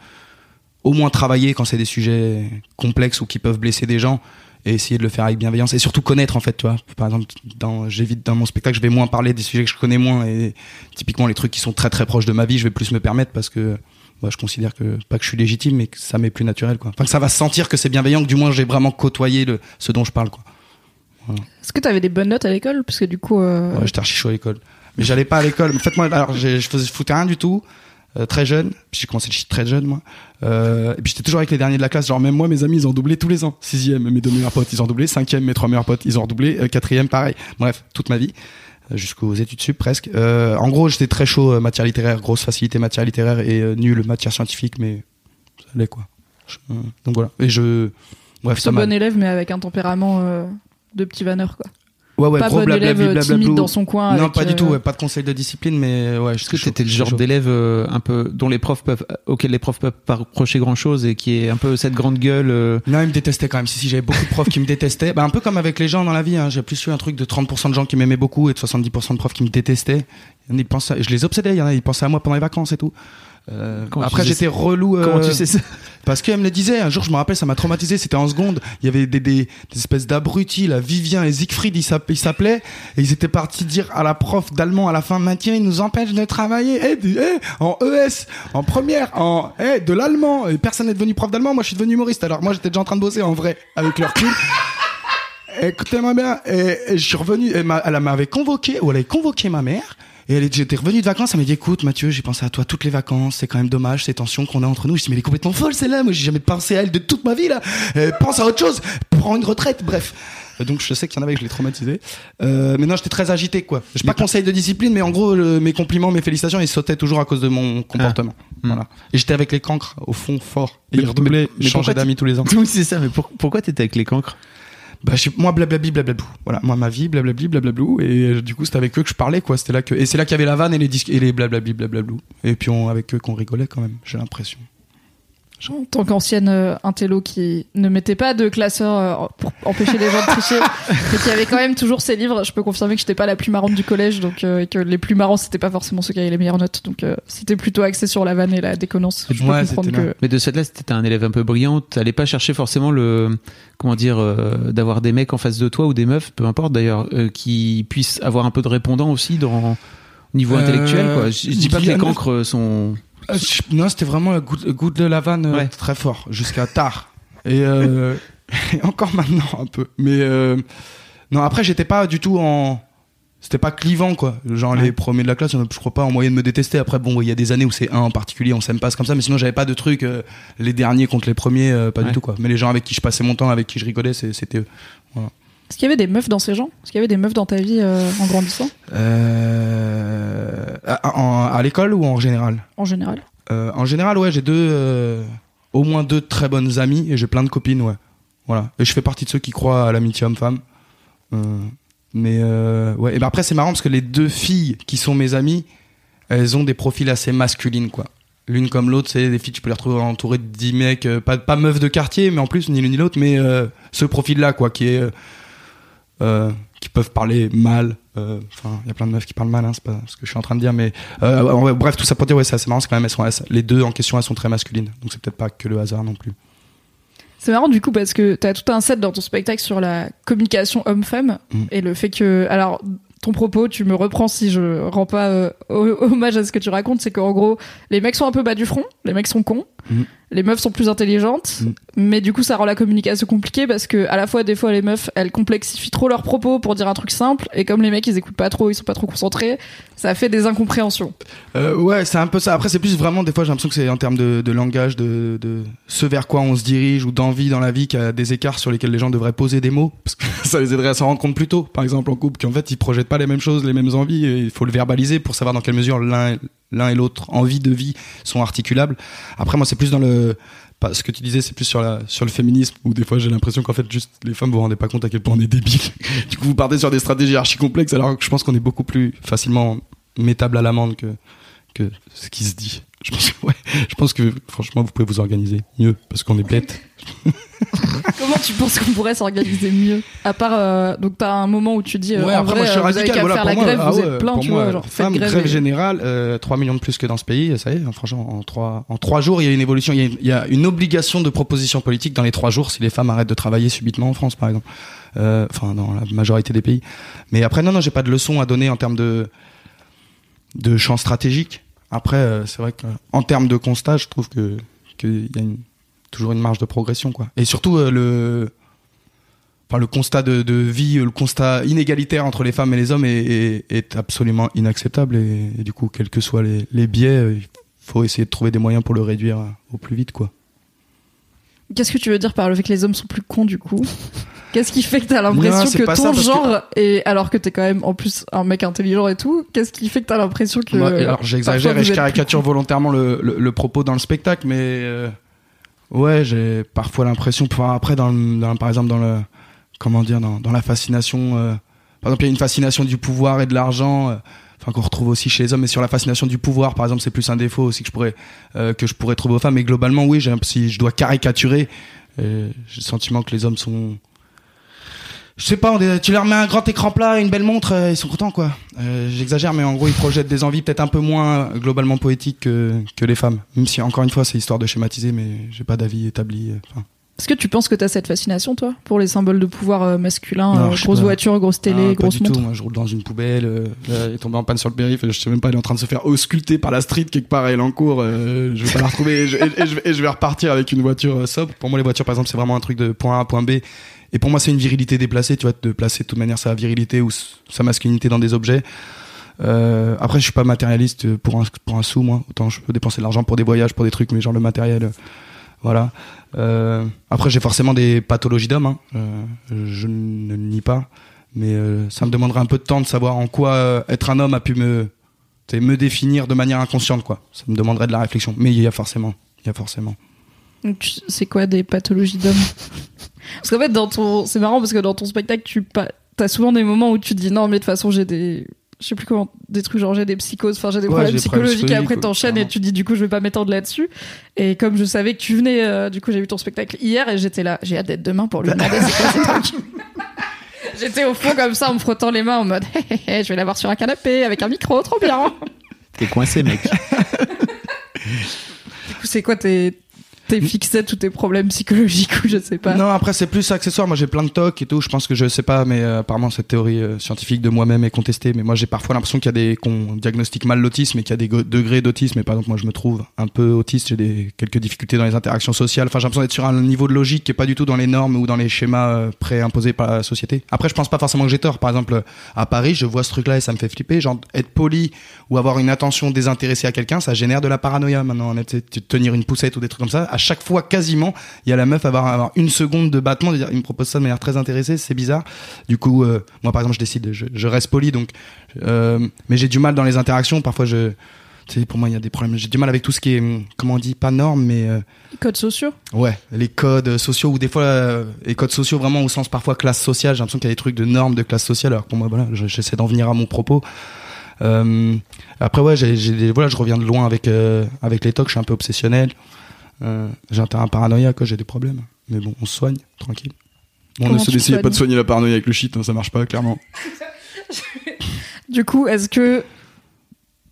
au moins travailler quand c'est des sujets complexes ou qui peuvent blesser des gens et essayer de le faire avec bienveillance et surtout connaître en fait tu vois. Par exemple dans j'évite dans mon spectacle je vais moins parler des sujets que je connais moins et typiquement les trucs qui sont très très proches de ma vie je vais plus me permettre parce que bah, je considère que pas que je suis légitime mais que ça m'est plus naturel quoi. Enfin que ça va se sentir que c'est bienveillant que du moins j'ai vraiment côtoyé le, ce dont je parle quoi. Est-ce que t'avais des bonnes notes à l'école? Parce que du coup. euh, ouais, j'étais archi chaud à l'école. Mais j'allais pas à l'école. En fait moi alors je faisais je foutais rien du tout euh, très jeune. Puis j'ai commencé le shit très jeune moi. Euh, et puis j'étais toujours avec les derniers de la classe. Genre même moi mes amis ils ont doublé tous les ans. Sixième mes deux meilleurs potes ils ont doublé. Cinquième mes trois meilleurs potes ils ont redoublé. Euh, quatrième pareil. Bref toute ma vie. Jusqu'aux études sup presque. En gros j'étais très chaud matière littéraire. Grosse facilité matière littéraire et nul matière scientifique mais ça allait quoi. Je- donc voilà. Et je bref ça bon élève, mais avec un tempérament de petit vanneur, quoi. Ouais ouais pas gros bon élève euh, timide dans son coin. non avec, pas du euh, tout ouais, pas de conseil de discipline mais ouais Est-ce que t'étais le genre d'élève euh, un peu dont les profs peuvent, auquel les profs peuvent pas reprocher grand chose et qui est un peu cette grande gueule euh, Non, ils me détestaient quand même. Si, si, j'avais beaucoup de profs qui me détestaient. Bah, un peu comme avec les gens dans la vie. Hein. J'ai plus eu un truc de 30% de gens qui m'aimaient beaucoup et de 70% de profs qui me détestaient. Ils pensaient, je les obsédais. Il y en a, ils pensaient à moi pendant les vacances et tout. Euh, après, j'étais relou. euh, Comment tu sais ça Parce qu'elle me le disait. Un jour, je me rappelle, ça m'a traumatisé. C'était en seconde. Il y avait des, des, des espèces d'abrutis, là, Vivien et Siegfried, ils s'app- ils s'appelaient. Et ils étaient partis dire à la prof d'allemand à la fin, Mathieu, il nous empêche de travailler. Eh, du- eh, en ES, en première, en, eh, de l'allemand. Et personne n'est devenu prof d'allemand. Moi, je suis devenu humoriste. Alors, moi, j'étais déjà en train de bosser en vrai, avec leur recul. Écoutez-moi bien. Et, et je suis revenu. et ma- elle m'avait convoqué, ou elle avait convoqué ma mère. Et elle, j'étais revenu de vacances, elle m'a dit écoute Mathieu, j'ai pensé à toi toutes les vacances, c'est quand même dommage ces tensions qu'on a entre nous. Je dis mais elle est complètement folle celle-là, moi j'ai jamais pensé à elle de toute ma vie là. Euh, pense à autre chose, prends une retraite, bref. Euh, Donc je sais qu'il y en avait que je l'ai traumatisé. Euh, mais non, j'étais très agité quoi. J'ai pas conseil de discipline, mais en gros le- mes compliments, mes félicitations, ils sautaient toujours à cause de mon comportement. Hmm. Voilà. Et j'étais avec les cancres au fond fort. Et Mais- ils redoublaient, changeaient d'amis tous les ans. Oui, c'est ça, mais pour- pourquoi t'étais avec les cancres? Bah, je, moi, blablabli, blablablou. Voilà, moi, ma vie, blablabli, blablablou. Et euh, du coup, c'était avec eux que je parlais, quoi. C'était là que, et c'est là qu'il y avait la vanne et les disques, et les blablabli, blablablou. Et puis, on, avec eux qu'on rigolait quand même, j'ai l'impression. En tant qu'ancienne euh, intello qui ne mettait pas de classeur euh, pour empêcher les gens de tricher, mais qui avait quand même toujours ses livres, je peux confirmer que j'étais pas la plus marrante du collège, donc euh, et que les plus marrants c'était pas forcément ceux qui avaient les meilleures notes, donc euh, c'était plutôt axé sur la vanne et la déconnance. Je peux Ouais, comprendre c'était que Mais de cette là, c'était un élève un peu brillant. T'allais pas chercher forcément le, comment dire, euh, d'avoir des mecs en face de toi ou des meufs, peu importe d'ailleurs, euh, qui puissent avoir un peu de répondant aussi dans au niveau Euh, intellectuel. Quoi. Je, je dis pas que les cancres sont. Euh, non, c'était vraiment le goût, le goût de la vanne euh, Ouais. très fort, jusqu'à tard. Et, euh, et encore maintenant, un peu. Mais, euh, non, après, j'étais pas du tout en, c'était pas clivant, quoi. Genre, les premiers de la classe, je crois pas, en moyenne me détester. Après, bon, il y a des années où c'est un en particulier, on s'aime pas, comme ça. Mais sinon, j'avais pas de truc, les derniers contre les premiers, pas Ouais. du tout, quoi. Mais les gens avec qui je passais mon temps, avec qui je rigolais, c'était eux. Est-ce qu'il y avait des meufs dans ces gens? Est-ce qu'il y avait des meufs dans ta vie euh, en grandissant? Euh, à, en- à l'école ou en général? en général Euh, en général, ouais, j'ai deux, euh, au moins deux très bonnes amies et j'ai plein de copines, ouais. Voilà. Et je fais partie de ceux qui croient à l'amitié homme-femme. Euh, mais euh, ouais. Et ben après, c'est marrant parce que les deux filles qui sont mes amies, elles ont des profils assez masculines, quoi. L'une comme l'autre, c'est des filles, tu peux les retrouver entourées de 10 mecs, euh, pas, pas meufs de quartier, mais en plus, ni l'une ni l'autre, mais euh, ce profil-là, quoi, qui est. euh, qui peuvent parler mal. euh, Enfin, il y a plein de meufs qui parlent mal, hein, c'est pas ce que je suis en train de dire, mais euh, ouais, bref, tout ça pour dire, ouais, c'est assez marrant, c'est quand même, elles sont, les deux en question, elles sont très masculines, donc c'est peut-être pas que le hasard non plus. C'est marrant du coup parce que t'as tout un set dans ton spectacle sur la communication homme-femme Mm. et le fait que alors ton propos, tu me reprends si je rends pas euh, ho- hommage à ce que tu racontes, c'est qu'en gros les mecs sont un peu bas du front, les mecs sont cons, Mm. Les meufs sont plus intelligentes, Mm. mais du coup ça rend la communication compliquée parce que à la fois des fois les meufs elles complexifient trop leurs propos pour dire un truc simple et comme les mecs ils écoutent pas trop, ils sont pas trop concentrés, ça fait des incompréhensions. Euh, ouais, c'est un peu ça. Après, c'est plus vraiment, des fois, j'ai l'impression que c'est en termes de, de langage, de, de ce vers quoi on se dirige ou d'envie dans la vie, qu'il y a des écarts sur lesquels les gens devraient poser des mots. Parce que ça les aiderait à s'en rendre compte plus tôt, par exemple, en couple, qu'en fait, ils projettent pas les mêmes choses, les mêmes envies, et il faut le verbaliser pour savoir dans quelle mesure l'un l'un et l'autre envie de vie sont articulables. Après, moi, c'est plus dans le ce que tu disais, c'est plus sur la sur le féminisme où des fois j'ai l'impression qu'en fait juste les femmes vous vous rendez pas compte à quel point on est débiles. du coup, vous partez sur des stratégies archi complexes alors que je pense qu'on est beaucoup plus facilement mettable à l'amende que que ce qui se dit. Je pense, que, ouais, je pense que franchement, vous pouvez vous organiser mieux parce qu'on est bêtes. Comment tu penses qu'on pourrait s'organiser mieux? À part, euh, donc t'as un moment où tu dis, euh, Ouais, en après, vrai, moi, je suis euh, avez radical. qu'à Voilà, faire pour la moi, grève, ah vous ouais, êtes plein, pour tu moi, vois, genre faites femme, grève. grève et- générale, euh, 3 millions de plus que dans ce pays, ça y est, franchement, en 3, en trois jours, il y a une évolution, il y a, il y a une obligation de proposition politique dans les 3 jours si les femmes arrêtent de travailler subitement en France, par exemple. Euh, Enfin, dans la majorité des pays. Mais après, non, non, j'ai pas de leçon à donner en termes de, de champ stratégique. Après, euh, c'est vrai qu'en termes de constat, je trouve que qu'il y a toujours une marge de progression, quoi. Et surtout, euh, le, enfin, le constat de, vie, euh, le constat inégalitaire entre les femmes et les hommes est, absolument inacceptable. Et, du coup, quels que soient les, les biais, il faut essayer de trouver des moyens pour le réduire au plus vite, quoi. Qu'est-ce que tu veux dire par le fait que les hommes sont plus cons du coup? Qu'est-ce qui fait que t'as l'impression que ton ça, que- genre, et alors que t'es quand même en plus un mec intelligent et tout, qu'est-ce qui fait que t'as l'impression que. Moi, alors j'exagère et je caricature plus volontairement le, le, le propos dans le spectacle, mais euh, ouais, j'ai parfois l'impression, enfin, après, dans, le- dans- par exemple, dans le, comment dire, dans, dans la fascination, euh, par exemple, il y a une fascination du pouvoir et de l'argent, euh, enfin qu'on retrouve aussi chez les hommes, mais sur la fascination du pouvoir, par exemple, c'est plus un défaut aussi que je pourrais euh, que je pourrais trouver aux femmes. Mais globalement, oui, j'ai, si je dois caricaturer, euh, j'ai le sentiment que les hommes sont je sais pas, tu leur mets un grand écran plat et une belle montre, euh, ils sont contents quoi. Euh, J'exagère, mais en gros ils projettent des envies peut-être un peu moins globalement poétiques que, que les femmes. Même si encore une fois c'est histoire de schématiser, mais j'ai pas d'avis établi. euh, enfin. Est-ce que tu penses que t'as cette fascination, toi, pour les symboles de pouvoir masculin Non, euh, grosse pas. voiture, grosse télé, Ah, pas grosse du montre tout. Moi je roule dans une poubelle, euh, là, elle est tombée en panne sur le périph, je sais même pas, elle est en train de se faire ausculter par la street quelque part, en cours. euh, je vais pas la retrouver et je, et- et je vais, et je vais repartir avec une voiture sobre. Pour moi les voitures par exemple c'est vraiment un truc de point A à point B. Et pour moi, c'est une virilité déplacée, tu vois, de placer de toute manière sa virilité ou sa masculinité dans des objets. Euh, après, je suis pas matérialiste pour un, pour un sou, moi. Autant je peux dépenser de l'argent pour des voyages, pour des trucs, mais genre le matériel, euh, voilà. Euh, après, j'ai forcément des pathologies d'homme, hein. Je ne le nie pas. Mais ça me demanderait un peu de temps de savoir en quoi être un homme a pu me, me définir de manière inconsciente, quoi. Ça me demanderait de la réflexion. Mais il y a forcément, il y a forcément. C'est quoi des pathologies d'homme Parce qu'en fait, dans ton, c'est marrant parce que dans ton spectacle, tu pa- t'as souvent des moments où tu te dis non, mais de toute façon, j'ai des, je sais plus comment, des trucs genre j'ai des psychoses, enfin j'ai des Ouais, problèmes psychologiques et après t'enchaînes et tu dis du coup je vais pas m'étendre là-dessus. Et comme je savais que tu venais, euh, du coup j'ai vu ton spectacle hier et j'étais là, j'ai hâte d'être demain pour lui demander c'est quoi ces trucs. J'étais au fond comme ça en me frottant les mains en mode Hé, hé, hé, je vais l'avoir sur un canapé avec un micro, trop bien. T'es coincé, mec. Du coup, c'est quoi tes, tes fixettes ou tes problèmes psychologiques ou je sais pas. Non, après c'est plus accessoire. Moi j'ai plein de tocs et tout. Je pense que je sais pas, mais euh, apparemment cette théorie euh, scientifique de moi-même est contestée. Mais moi j'ai parfois l'impression qu'il y a des qu'on diagnostique mal l'autisme et qu'il y a des degrés d'autisme. Et par exemple moi je me trouve un peu autiste. J'ai des quelques difficultés dans les interactions sociales. Enfin j'ai l'impression d'être sur un niveau de logique qui est pas du tout dans les normes ou dans les schémas euh, préimposés par la société. Après je pense pas forcément que j'ai tort. Par exemple à Paris je vois ce truc-là et ça me fait flipper. Genre être poli ou avoir une attention désintéressée à quelqu'un, ça génère de la paranoïa maintenant. Tenir une poussette ou des trucs comme ça. À chaque fois quasiment il y a la meuf avoir, avoir une seconde de battement de dire il me propose ça de manière très intéressée c'est bizarre. Du coup euh, moi par exemple je décide je, je reste poli donc euh, mais j'ai du mal dans les interactions. Parfois je tu sais pour moi il y a des problèmes. J'ai du mal avec tout ce qui est hum, comment on dit pas norme mais euh, Codes sociaux. ouais les codes sociaux ou des fois euh, les codes sociaux vraiment au sens parfois classe sociale. J'ai l'impression qu'il y a des trucs de normes de classe sociale alors pour moi voilà je- j'essaie d'en venir à mon propos. Euh, après ouais j'ai, voilà je reviens de loin avec euh, avec les tocs je suis un peu obsessionnel euh, j'ai un terrain paranoïaque, j'ai des problèmes. Mais bon, on se soigne, tranquille. Bon, ne se soignes pas de soigner la paranoïa avec le shit, hein, ça marche pas, clairement. Du coup, est-ce que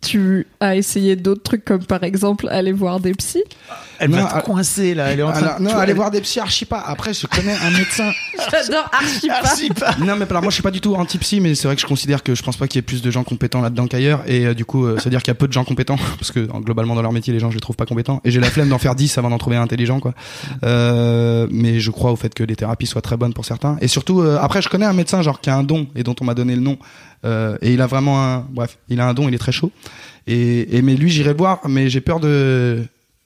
tu as essayé d'autres trucs comme par exemple aller voir des psys Elle Non, va te ah- coincer là. Elle est en train Alors, de- non, elle- voir des psy archi pas. Après, je connais un médecin. J'adore archi pas. Archi pas. non, mais alors moi, je suis pas du tout anti-psy, mais c'est vrai que je considère que je pense pas qu'il y ait plus de gens compétents là-dedans qu'ailleurs. Et euh, du coup, euh, c'est-à-dire qu'il y a peu de gens compétents, parce que globalement, dans leur métier, les gens, je les trouve pas compétents. Et j'ai la flemme d'en faire 10 avant d'en trouver un intelligent, quoi. Euh, mais je crois au fait que les thérapies soient très bonnes pour certains. Et surtout, euh, après, je connais un médecin, genre, qui a un don, et dont on m'a donné le nom. Euh, et il a vraiment un, bref, il a un don, il est très chaud. Et, et mais lui, j'irai le voir, mais j'ai peur de,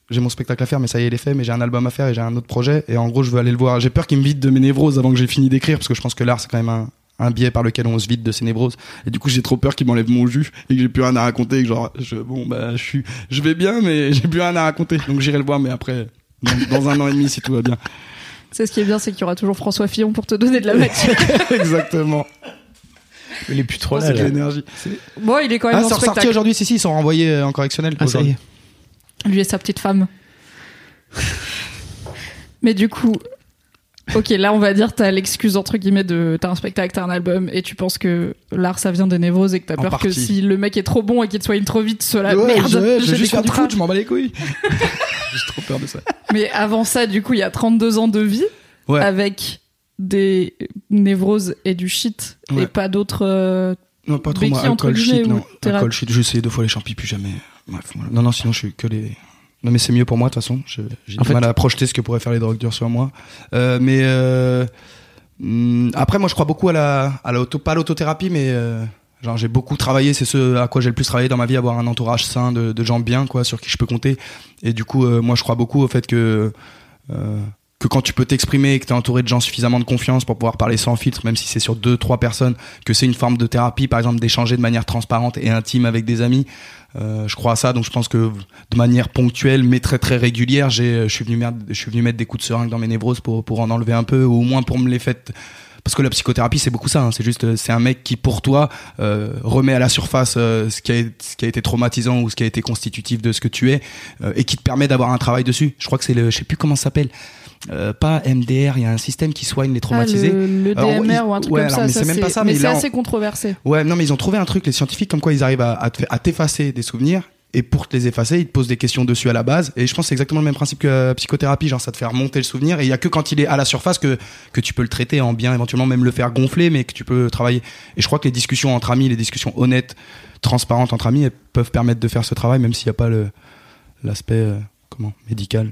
j'ai mon spectacle à faire, mais ça y est, il est fait, mais j'ai un album à faire et j'ai un autre projet. Et en gros, je veux aller le voir. J'ai peur qu'il me vide de mes névroses avant que j'ai fini d'écrire, parce que je pense que l'art, c'est quand même un, un biais par lequel on se vide de ses névroses. Et du coup, j'ai trop peur qu'il m'enlève mon jus et que j'ai plus rien à raconter. Et que genre, je, bon, bah, je suis, je vais bien, mais j'ai plus rien à raconter. Donc j'irai le voir, mais après, dans, dans un an et demi si tout va bien. C'est ce qui est bien, c'est qu'il y aura toujours François Fillon pour te donner de la matière. Exactement. Il est plus trop là. C'est de là. l'énergie. bon, il est quand même Ah, en spectacle. aujourd'hui, si, si, ils sont renvoyés euh, en correctionnel. Ah, ça y est. Lui et sa petite femme. Mais du coup, ok, là on va dire t'as l'excuse entre guillemets de t'as un spectacle, t'as un album et tu penses que l'art ça vient des névroses et que t'as peur que si le mec est trop bon et qu'il te soigne trop vite, cela Ouais, merde. je, juste faire du foot, je m'en bats les couilles. J'ai trop peur de ça. Mais avant ça, du coup, il y a 32 ans de vie Ouais. avec des névroses et du shit et pas d'autres. euh, Non, pas trop, moi. Alcool, shit, non. Alcool, shit. J'ai essayé deux fois les champis, plus jamais. Bref, voilà. Non, non, sinon, je suis que les. Non, mais c'est mieux pour moi, de toute façon. J'ai du fait- mal à projeter ce que pourraient faire les drogues dures sur moi. Euh, mais euh, hum, après, moi, je crois beaucoup à la, à pas à l'autothérapie, mais euh, genre, j'ai beaucoup travaillé. C'est ce à quoi j'ai le plus travaillé dans ma vie, avoir un entourage sain de, de gens bien, quoi, sur qui je peux compter. Et du coup, euh, moi, je crois beaucoup au fait que. euh, que quand tu peux t'exprimer, que tu es entouré de gens suffisamment de confiance pour pouvoir parler sans filtre, même si c'est sur deux, trois personnes, que c'est une forme de thérapie, par exemple, d'échanger de manière transparente et intime avec des amis. Euh, je crois à ça, donc je pense que de manière ponctuelle, mais très très régulière, j'ai, je suis venu venu mettre des coups de seringue dans mes névroses pour pour en enlever un peu, ou au moins pour me les faire. Parce que la psychothérapie, c'est beaucoup ça. hein. C'est juste, euh, c'est un mec qui pour toi euh, remet à la surface euh, ce qui a été traumatisant ou ce qui a été constitutif de ce que tu es, euh, et qui te permet d'avoir un travail dessus. Je crois que c'est le, je sais plus comment ça s'appelle. Euh, pas MDR, il y a un système qui soigne les traumatisés. ah, le, le Alors, DMR ou un truc ouais, comme alors, ça. mais c'est même pas ça, mais, mais c'est on- assez controversé. Ouais, non, mais ils ont trouvé un truc, les scientifiques, comme quoi ils arrivent à, à te fa- à t'effacer des souvenirs. Et pour te les effacer, ils te posent des questions dessus à la base. Et je pense que c'est exactement le même principe que la psychothérapie. Genre, ça te fait remonter le souvenir. Et il y a que quand il est à la surface que, que tu peux le traiter en bien, éventuellement même le faire gonfler, mais que tu peux travailler. Et je crois que les discussions entre amis, les discussions honnêtes, transparentes entre amis, elles peuvent permettre de faire ce travail, même s'il n'y a pas le, l'aspect, euh, comment, médical.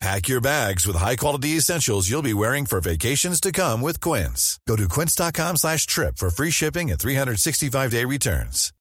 Pack your bags with high-quality essentials you'll be wearing for vacations to come with Quince. Go to quince.com slash trip for free shipping and 365-day returns.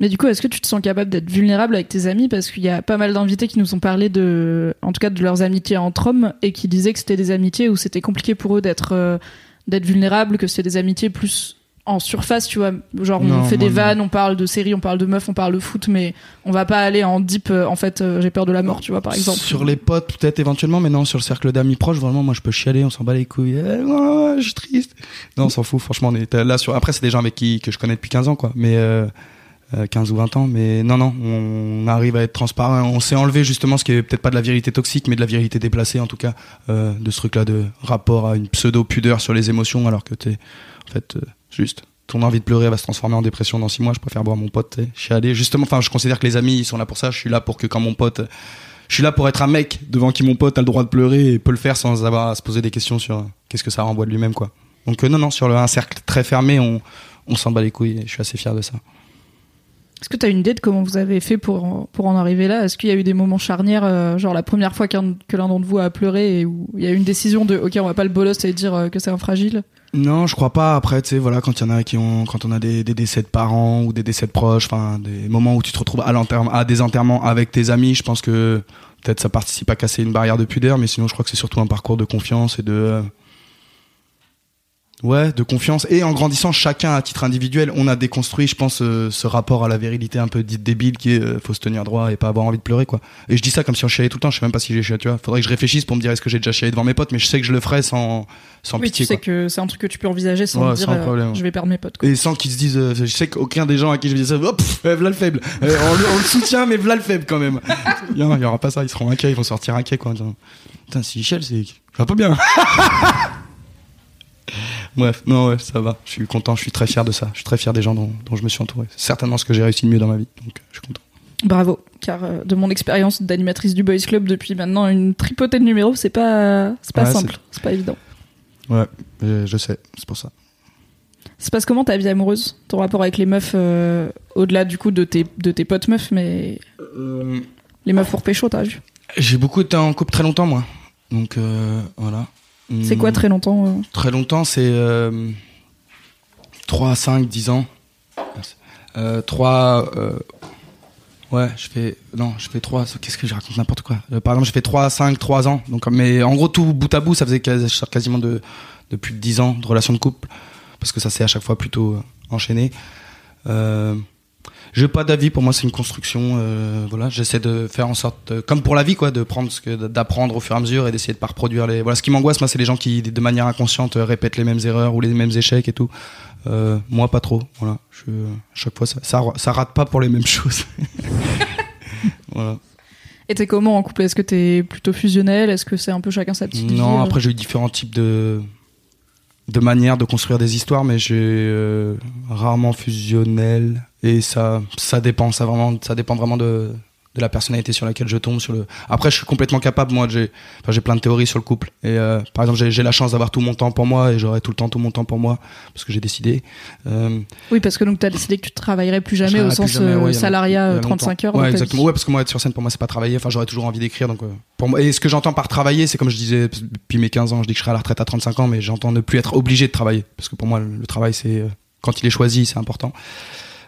Mais du coup, est-ce que tu te sens capable d'être vulnérable avec tes amis? Parce qu'il y a pas mal d'invités qui nous ont parlé de, en tout cas, de leurs amitiés entre hommes et qui disaient que c'était des amitiés où c'était compliqué pour eux d'être euh, d'être vulnérables, que c'était des amitiés plus en surface, tu vois. Genre, on fait des non. vannes, on parle de séries, on parle de meufs, on parle de foot, mais on va pas aller en deep. euh, en fait, euh, j'ai peur de la mort, tu vois, par exemple. Sur les potes, peut-être éventuellement, mais non, sur le cercle d'amis proches, vraiment, moi, je peux chialer, on s'en bat les couilles. Eh, je suis triste. Non, on s'en fout, franchement, on est là sur. Après, c'est des gens avec qui que je connais depuis 15 ans, quoi. Mais euh, euh, 15 ou 20 ans, mais non, non, on arrive à être transparent. On s'est enlevé justement ce qui est peut-être pas de la vérité toxique, mais de la vérité déplacée, en tout cas, euh, de ce truc-là de rapport à une pseudo pudeur sur les émotions, alors que t'es, en fait, euh, juste. Ton envie de pleurer va se transformer en dépression dans 6 mois. Je préfère boire mon pote, chialer. Justement, enfin, je considère que les amis, ils sont là pour ça. Je suis là pour que quand mon pote je suis là pour être un mec devant qui mon pote a le droit de pleurer et peut le faire sans avoir à se poser des questions sur euh, qu'est-ce que ça renvoie de lui-même quoi. Donc euh, non non sur le, un cercle très fermé on on s'en bat les couilles et je suis assez fier de ça. Est-ce que tu as une idée de comment vous avez fait pour, en- pour en arriver là? Est-ce qu'il y a eu des moments charnières, euh, genre la première fois qu'un- que l'un d'entre vous a pleuré et où il y a eu une décision de OK, on va pas le bolos et dire euh, que c'est un fragile? Non je crois pas. Après tu sais voilà quand il a qui ont quand on a des, décès de parents ou des décès de proches enfin des moments où tu te retrouves à à des enterrements avec tes amis je pense que peut-être ça participe à casser une barrière de pudeur mais sinon je crois que c'est surtout un parcours de confiance et de Ouais, de confiance. Et en grandissant, chacun à titre individuel, on a déconstruit, je pense, euh, ce rapport à la virilité un peu dite débile qui est euh, faut se tenir droit et pas avoir envie de pleurer, quoi. Et je dis ça comme si on chialait tout le temps. Je sais même pas si j'ai chialé, tu vois. Faudrait que je réfléchisse pour me dire est-ce que j'ai déjà chialé devant mes potes, mais je sais que je le ferai sans, sans Oui, pitié, tu sais quoi. que c'est un truc que tu peux envisager sans Ouais, te dire sans euh, problème. je vais perdre mes potes. quoi. Et sans qu'ils se disent, euh, je sais qu'aucun des gens à qui je dis ça, hop, v'là le faible. On, le- on le soutient, mais v'là le faible quand même. Il y, aura pas ça, ils seront inquiets, ils vont sortir inquiets, quoi. Putain, si Michel, c'est. Va pas bien. Bref, non, ouais, ça va. Je suis content, je suis très fier de ça. Je suis très fier des gens dont, dont je me suis entouré. C'est certainement ce que j'ai réussi de mieux dans ma vie. Donc, euh, je suis content. Bravo, car euh, de mon expérience d'animatrice du Boys Club depuis maintenant une tripotée de numéros, c'est pas c'est pas Ouais, simple, c'est pas évident. Ouais, je, je sais, c'est pour ça. Ça se passe comment ta vie amoureuse? Ton rapport avec les meufs, euh, au-delà du coup de tes, de tes potes meufs, mais les meufs pour pécho, t'as vu? J'ai beaucoup été en couple très longtemps, moi. Donc, euh, voilà. C'est quoi très longtemps euh Très longtemps, c'est euh, 3, 5, 10 ans. Euh, 3. Euh, ouais, je fais. Non, je fais 3. Qu'est-ce que je raconte N'importe quoi. Euh, par exemple, je fais 3, 5, 3 ans. Donc, mais en gros, tout bout à bout, ça faisait quasi- quasiment de, de plus de 10 ans de relation de couple. Parce que ça s'est à chaque fois plutôt euh, enchaîné. Euh, j'ai pas d'avis, pour moi c'est une construction. euh, voilà, j'essaie de faire en sorte, euh, comme pour la vie, quoi, de prendre ce que, d'apprendre au fur et à mesure et d'essayer de pas reproduire les. Voilà, ce qui m'angoisse, moi, c'est les gens qui, de manière inconsciente, euh, répètent les mêmes erreurs ou les mêmes échecs et tout. Euh, moi, pas trop. Voilà, je, chaque fois, ça, ça, ça rate pas pour les mêmes choses. voilà. Et t'es comment en couple? Est-ce que t'es plutôt fusionnel? Est-ce que c'est un peu chacun sa petite vie Non, euh? après j'ai eu différents types de de manières de construire des histoires, mais j'ai euh, rarement fusionnel. Et ça ça dépend, ça vraiment ça dépend vraiment de de la personnalité sur laquelle je tombe sur le après je suis complètement capable moi j'ai enfin, j'ai plein de théories sur le couple et euh, par exemple j'ai la chance d'avoir tout mon temps pour moi et j'aurai tout le temps tout mon temps pour moi parce que j'ai décidé euh, Oui, parce que donc t'as décidé que tu travaillerais plus jamais au sens jamais, euh, ouais, salariat longtemps. euh, Il y a 35 heures. Ouais, exactement. Ouais, parce que moi, être sur scène, pour moi, c'est pas travailler. Enfin, j'aurais toujours envie d'écrire. Donc, euh, pour moi, et ce que j'entends par travailler, c'est comme je disais depuis mes 15 ans, je dis que je serai à la retraite à 35 ans, mais j'entends ne plus être obligé de travailler. Parce que pour moi, le travail, c'est quand il est choisi, c'est important.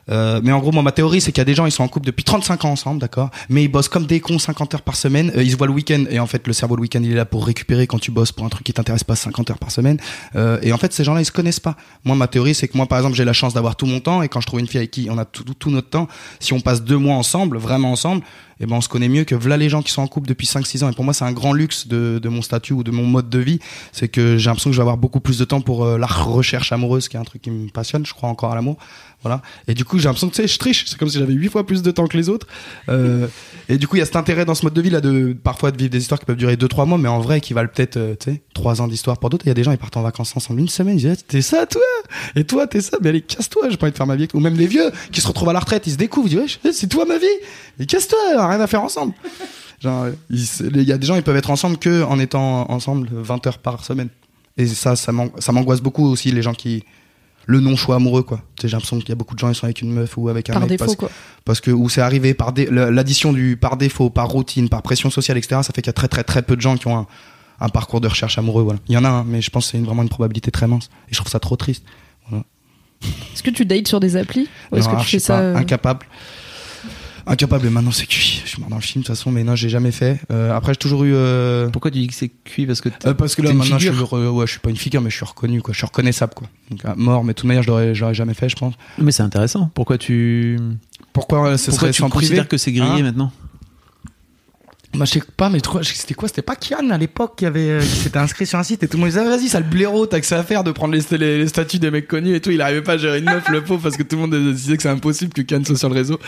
Euh, mais en gros, moi, ma théorie, c'est qu'il y a des gens, ils sont en couple depuis 35 ans ensemble, d'accord Mais ils bossent comme des cons 50 heures par semaine. Euh, ils se voient le week-end. Et en fait, le cerveau, le week-end, il est là pour récupérer quand tu bosses pour un truc qui t'intéresse pas 50 heures par semaine. Euh, et en fait, ces gens-là, ils se connaissent pas. Moi, ma théorie, c'est que moi, par exemple, j'ai la chance d'avoir tout mon temps. Et quand je trouve une fille avec qui on a tout, tout, tout notre temps, si on passe deux mois ensemble, vraiment ensemble, eh ben, on se connaît mieux que voilà les gens qui sont en couple depuis 5-6 ans. Et pour moi, c'est un grand luxe de, de mon statut ou de mon mode de vie. C'est que j'ai l'impression que je vais avoir beaucoup plus de temps pour euh, la recherche amoureuse, qui est un truc qui me passionne. Je crois encore à l'amour. Voilà. Et du coup, j'ai l'impression que, tu sais, je triche. C'est comme si j'avais huit fois plus de temps que les autres. Euh, et du coup, il y a cet intérêt dans ce mode de vie là de parfois de vivre des histoires qui peuvent durer 2-3 mois, mais en vrai, qui valent peut-être, euh, tu sais, 3 ans d'histoire pour d'autres. Il y a des gens, ils partent en vacances ensemble une semaine. Ils disent, Ah, t'es ça, toi? Et toi, t'es ça? Mais allez, casse-toi, j'ai pas envie de faire ma vie. Ou même les vieux qui se retrouvent à la retraite, ils se découvrent. Ils disent, c'est toi ma vie? Et casse-toi, rien à faire ensemble. Genre, il y a des gens, ils peuvent être ensemble que en étant ensemble 20 heures par semaine. Et ça, ça m'an- ça m'angoisse beaucoup aussi, les gens qui. Le non-choix amoureux, quoi. J'ai l'impression qu'il y a beaucoup de gens, ils sont avec une meuf ou avec un Par mec. défaut, parce, quoi. parce que, où c'est arrivé par dé- l'addition du par défaut, par routine, par pression sociale, etc. Ça fait qu'il y a très, très, très peu de gens qui ont un, un parcours de recherche amoureux, voilà. Il y en a un, mais je pense que c'est vraiment une probabilité très mince. Et je trouve ça trop triste. Est-ce que tu dates sur des applis? Ou est-ce que tu fais ça pas, euh, incapable. Incapable, maintenant c'est cuit. Je suis mort dans le film de toute façon, mais non, j'ai jamais fait. Euh, après, j'ai toujours eu. euh, Pourquoi tu dis que c'est cuit? Parce que euh, parce que là, maintenant, je suis, ouais, je suis pas une figure, mais je suis reconnu, quoi. Je suis reconnaissable, quoi. Donc, mort, mais de toute manière, je l'aurais, jamais fait, je pense. Mais c'est intéressant. Pourquoi tu Pourquoi ce Pourquoi serait tu sans privé? considères que c'est grillé Hein? maintenant? Bah, je sais pas, mais c'était quoi? C'était pas Kian à l'époque qui avait, euh, qui s'était inscrit sur un site et tout le monde disait, ah, vas-y, ça le blaireau, t'as que ça à faire de prendre les, les, les statuts des mecs connus et tout. Il arrivait pas à gérer une meuf, le pauvre, parce que tout le monde disait que c'est impossible que Kian soit sur le réseau.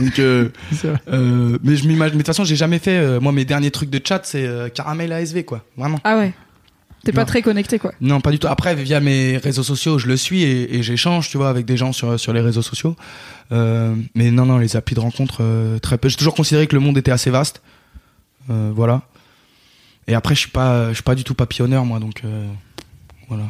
Donc, euh, euh, mais je m'imagine, mais de toute façon, j'ai jamais fait, euh, moi, mes derniers trucs de chat, c'est euh, caramel ASV, quoi. Vraiment. Ah ouais. T'es pas très connecté, quoi. Non, pas du tout. Après, via mes réseaux sociaux, je le suis et, et j'échange, tu vois, avec des gens sur, sur les réseaux sociaux. Mais non, non, les applis de rencontre, très peu. J'ai toujours considéré que le monde était assez vaste. Euh, voilà. Et après, je suis pas, je suis pas du tout papillonneur, moi, donc euh, voilà.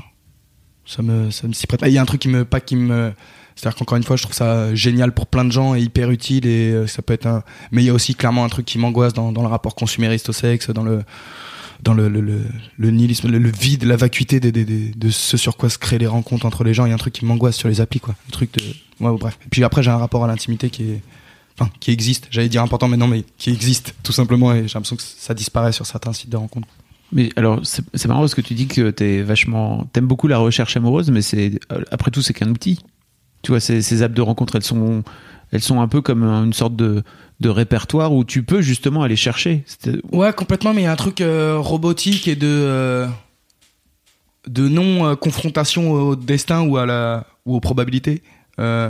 Ça me, ça me s'y prête. Il y a un truc qui me, pas qui me, c'est-à-dire qu'encore une fois, je trouve ça génial pour plein de gens et hyper utile et euh, ça peut être un. Mais il y a aussi clairement un truc qui m'angoisse dans, le rapport consumériste au sexe, dans le, dans le, le, nihilisme, le, vide, la vacuité de, de, de, de ce sur quoi se créent les rencontres entre les gens. Il y a un truc qui m'angoisse sur les applis, quoi. Le truc de. Ouais, bref. Et puis après, j'ai un rapport à l'intimité qui est. Enfin, qui existe. J'allais dire important, mais non, mais qui existe, tout simplement. Et j'ai l'impression que ça disparaît sur certains sites de rencontres. Mais alors, c'est marrant parce que tu dis que t'es vachement, t'aimes beaucoup la recherche amoureuse, mais c'est euh, après tout c'est qu'un outil. Tu vois, ces, ces apps de rencontre, elles sont, elles sont un peu comme une sorte de, de répertoire où tu peux justement aller chercher. Ouais, complètement, mais il y a un truc euh, robotique et de. euh, de non-confrontation au destin ou, à la, ou aux probabilités. Euh,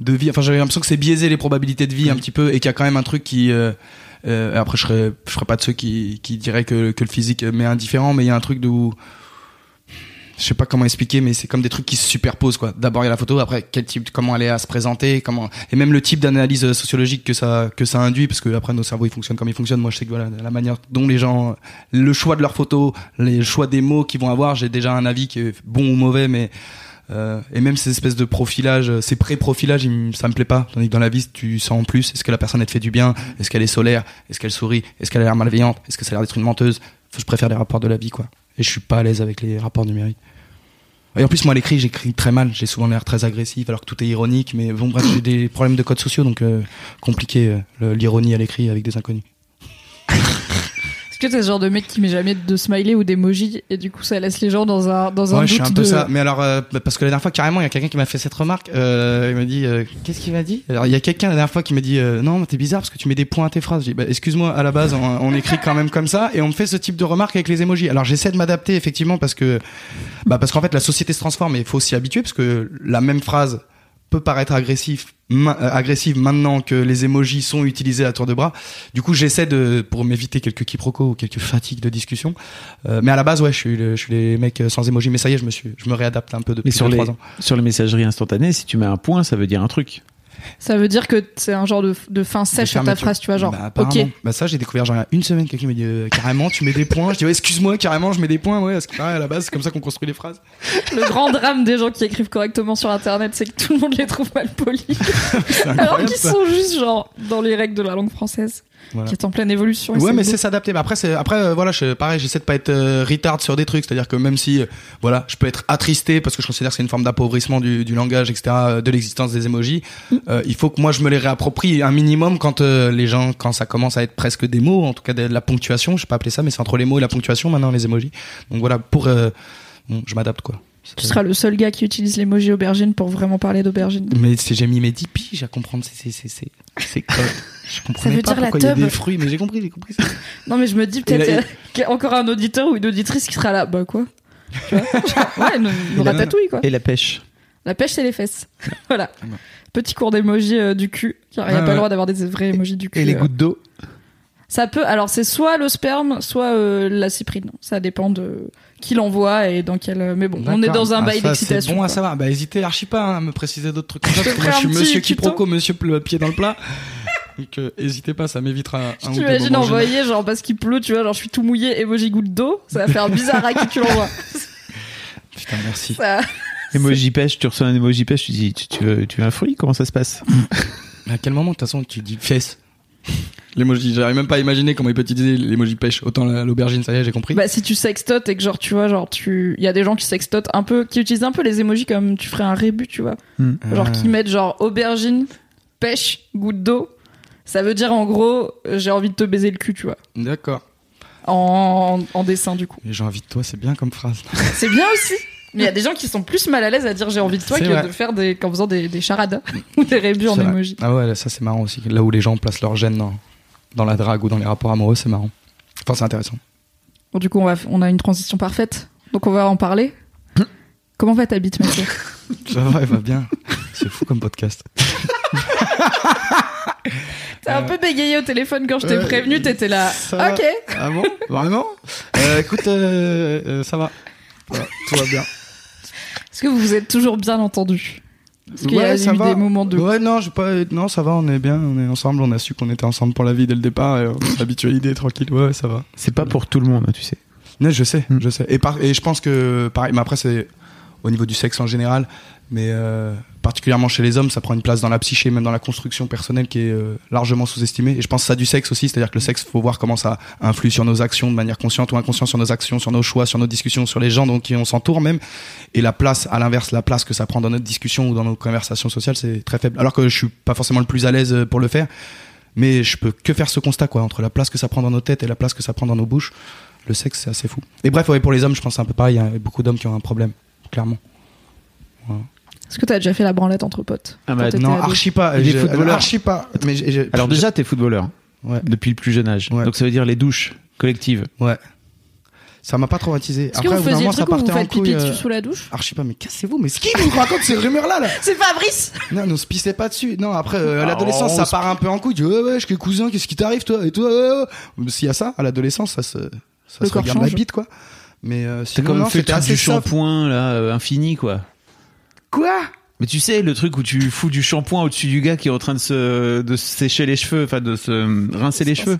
de vie. Enfin, j'avais l'impression que c'est biaisé les probabilités de vie un petit peu et qu'il y a quand même un truc qui. euh, euh, après, je serais, je serais pas de ceux qui, qui diraient que, que le physique m'est indifférent, mais il y a un truc de où. Je sais pas comment expliquer, mais c'est comme des trucs qui se superposent, quoi. D'abord, il y a la photo, après, quel type, comment elle est à se présenter, comment, et même le type d'analyse euh, sociologique que ça, que ça induit, parce que après, nos cerveaux, ils fonctionnent comme ils fonctionnent. Moi, je sais que voilà, la manière dont les gens, le choix de leurs photos, les choix des mots qu'ils vont avoir, j'ai déjà un avis qui est bon ou mauvais, mais, euh, et même ces espèces de profilage, euh, ces pré-profilages, ça me plaît pas. Tandis que dans la vie, tu sens en plus, est-ce que la personne, elle te fait du bien? Est-ce qu'elle est solaire? Est-ce qu'elle sourit? Est-ce qu'elle a l'air malveillante? Est-ce que ça a l'air d'être une menteuse? je préfère les rapports de la vie, quoi. Et je suis pas à l'aise avec les rapports numériques. Et en plus, moi, à l'écrit, j'écris très mal. J'ai souvent l'air très agressif, alors que tout est ironique. Mais bon, bref, j'ai des problèmes de codes sociaux, donc euh, compliqué euh, l'ironie à l'écrit avec des inconnus. Est-ce que t'es ce genre de mec qui met jamais de smiley ou d'emoji et du coup ça laisse les gens dans un dans un Ouais, doute je suis un peu de... ça. Mais alors, euh, parce que la dernière fois, carrément, il y a quelqu'un qui m'a fait cette remarque. Euh, il m'a dit, euh, qu'est-ce qu'il m'a dit? Alors, il y a quelqu'un la dernière fois qui m'a dit, euh, non, t'es bizarre parce que tu mets des points à tes phrases. J'ai dit, bah, excuse-moi, à la base, on, on écrit quand même comme ça et on me fait ce type de remarque avec les emojis. Alors, j'essaie de m'adapter effectivement parce que, bah, parce qu'en fait, la société se transforme et il faut s'y habituer parce que la même phrase peut paraître agressif, ma- euh, agressive maintenant que les emojis sont utilisés à tour de bras. Du coup, j'essaie de, pour m'éviter quelques quiproquos ou quelques fatigues de discussion. Euh, mais à la base, ouais, je suis, le- je suis les mecs euh, sans emojis. Mais ça y est, je me suis, je me réadapte un peu depuis Mais sur les, trois ans. sur les messageries instantanées, si tu mets un point, ça veut dire un truc. Ça veut dire que c'est un genre de, de fin sèche sur ta phrase, tu vois, genre, Bah, ok. Bah, ça, j'ai découvert genre une semaine. Quelqu'un m'a dit euh, carrément, tu mets des points. Je dis ouais, excuse-moi, carrément, je mets des points. Ouais, parce que pareil, à la base, c'est comme ça qu'on construit les phrases. Le grand drame des gens qui écrivent correctement sur internet, c'est que tout le monde les trouve mal polis. Alors qu'ils sont juste genre dans les règles de la langue française, Voilà. qui est en pleine évolution. Ouais, mais c'est s'adapter. Mais après, après, euh, voilà, je, pareil, j'essaie de pas être euh, retard sur des trucs. C'est-à-dire que même si, euh, voilà, je peux être attristé parce que je considère que c'est une forme d'appauvrissement du, du langage, etc., euh, de l'existence des emojis. euh, il faut que moi je me les réapproprie un minimum quand les gens, quand ça commence à être presque des mots, en tout cas de, la ponctuation. Je sais pas appeler ça, mais c'est entre les mots et la ponctuation maintenant les emojis. Donc voilà, pour, bon, je m'adapte quoi. Tu seras le seul gars qui utilise l'emoji aubergine pour vraiment parler d'aubergine. Mais c'est- j'ai mis mes 10 piges à comprendre. C'est c'est c'est Je comprenais veut pas dire la il y a des fruits, mais j'ai compris, j'ai compris. ça. Non, mais je me dis peut-être là, euh, qu'il y a encore un auditeur ou une auditrice qui sera là. Bah quoi? Tu vois? Ouais, une, ratatouille quoi. Et la pêche. La pêche, c'est les fesses. voilà. Petit cours d'émoji euh, du cul. Car il n'y a pas ouais. le droit d'avoir des vrais émojis du cul. Et les euh. gouttes d'eau. Ça peut. Alors, c'est soit le sperme, soit euh, la cyprine. Ça dépend de qui l'envoie et dans quel. Mais bon, on est dans un Ah, bail d'excitation. C'est bon à quoi. savoir. Bah, hésitez archi pas hein, à me préciser d'autres trucs. comme ça, parce que moi, je suis monsieur quiproquo, monsieur le pied dans le plat. Donc, euh, hésitez pas, ça m'évitera un ou deux T'imagines moments gênants. envoyer, genre parce qu'il pleut, tu vois, genre je suis tout mouillé, emoji goutte d'eau, ça va faire bizarre à qui tu l'envoies. Putain, merci. Ça- Emoji pêche, tu reçois un emoji pêche, tu dis tu, tu veux, tu veux un fruit Comment ça se passe? Mais à quel moment, de toute façon, tu dis fesse? L'emoji, j'arrive même pas à imaginer comment il peut utiliser l'emoji pêche. Autant la- l'aubergine, ça y est, j'ai compris. Bah si tu sextotes et que genre tu vois, genre tu. Il y a des gens qui sextotent un peu, qui utilisent un peu les emojis comme tu ferais un rébut, tu vois. Genre Ah. qui mettent genre aubergine, pêche, goutte d'eau. Ça veut dire en gros, euh, j'ai envie de te baiser le cul, tu vois. D'accord. En, en dessin du coup. Et j'ai envie de toi, c'est bien comme phrase. C'est bien aussi. Mais il y a des gens qui sont plus mal à l'aise à dire j'ai envie de toi que vrai. de faire des. qu'en faisant des, des charades ou des rébus en emoji. Ah ouais, ça c'est marrant aussi. Là où les gens placent leur gêne dans, dans la drague ou dans les rapports amoureux, c'est marrant. Enfin, c'est intéressant. Bon, du coup, on, va, on a une transition parfaite. Donc, on va en parler. Comment va ta bite, Mathieu? Ça va, elle va bien. C'est fou comme podcast. T'as un peu bégayé au téléphone quand je t'ai Ouais, prévenu, t'étais là. ça va. Ok. Ah bon? Vraiment? Euh, Écoute, euh, euh, ça va. Voilà, tout va bien. Est-ce que vous vous êtes toujours bien entendu? Est-ce qu'il y a Ouais, ça eu va. des moments de. Ouais, non, pas. Non, ça va, on est bien, on est ensemble, on a su qu'on était ensemble pour la vie dès le départ et on s'est habitué à l'idée, tranquille. Ouais, ça va. C'est pas pour tout le monde, tu sais. Non, je sais, Mm. je sais. Et, par- et je pense que, pareil, mais après, c'est au niveau du sexe en général, mais euh, particulièrement chez les hommes, ça prend une place dans la psyché, même dans la construction personnelle qui est euh, largement sous-estimée. Et je pense que ça du sexe aussi, c'est-à-dire que le sexe, faut voir comment ça influe sur nos actions de manière consciente ou inconsciente, sur nos actions, sur nos choix, sur nos discussions, sur les gens dont on s'entoure même. Et la place, à l'inverse, la place que ça prend dans notre discussion ou dans nos conversations sociales, c'est très faible. Alors que je suis pas forcément le plus à l'aise pour le faire, mais je peux que faire ce constat, quoi, entre la place que ça prend dans nos têtes et la place que ça prend dans nos bouches. Le sexe, c'est assez fou. Et bref, pour les hommes, je pense que c'est un peu pareil. Il y a beaucoup d'hommes qui ont un problème, clairement. Est-ce que t'as déjà fait la branlette entre potes Ah bah, Non, archi pas. Il est footballeur. Archi pas. Mais j'ai- j'ai- Alors déjà, t'es footballeur Ouais. depuis le plus jeune âge. Ouais. Donc ça veut dire les douches collectives. Ouais. Ça m'a pas traumatisé. Est-ce que Après, vous au bout d'un faisiez moment, le ça truc où vous partait en faites pipi couille. dessus euh, sous la douche Archi pas, mais cassez-vous. Mais qui vous raconte ces rumeurs-là là C'est Fabrice Non, on se pissait pas dessus. Non, après, euh, à Ah, l'adolescence, on ça se part un peu en couille. Tu dis, ouais, ouais, je suis cousin, qu'est-ce qui t'arrive, toi? Et toi. S'il y a ça, à l'adolescence, ça se, ça Le se corps regarde la change. bite, quoi. Mais euh, T'as sinon, quand même non, fait le c'était truc assez du soft. shampoing là, euh, infini quoi. Quoi Mais tu sais, le truc où tu fous du shampoing au-dessus du gars qui est en train de se, de se sécher les cheveux, enfin de se euh, rincer les cheveux.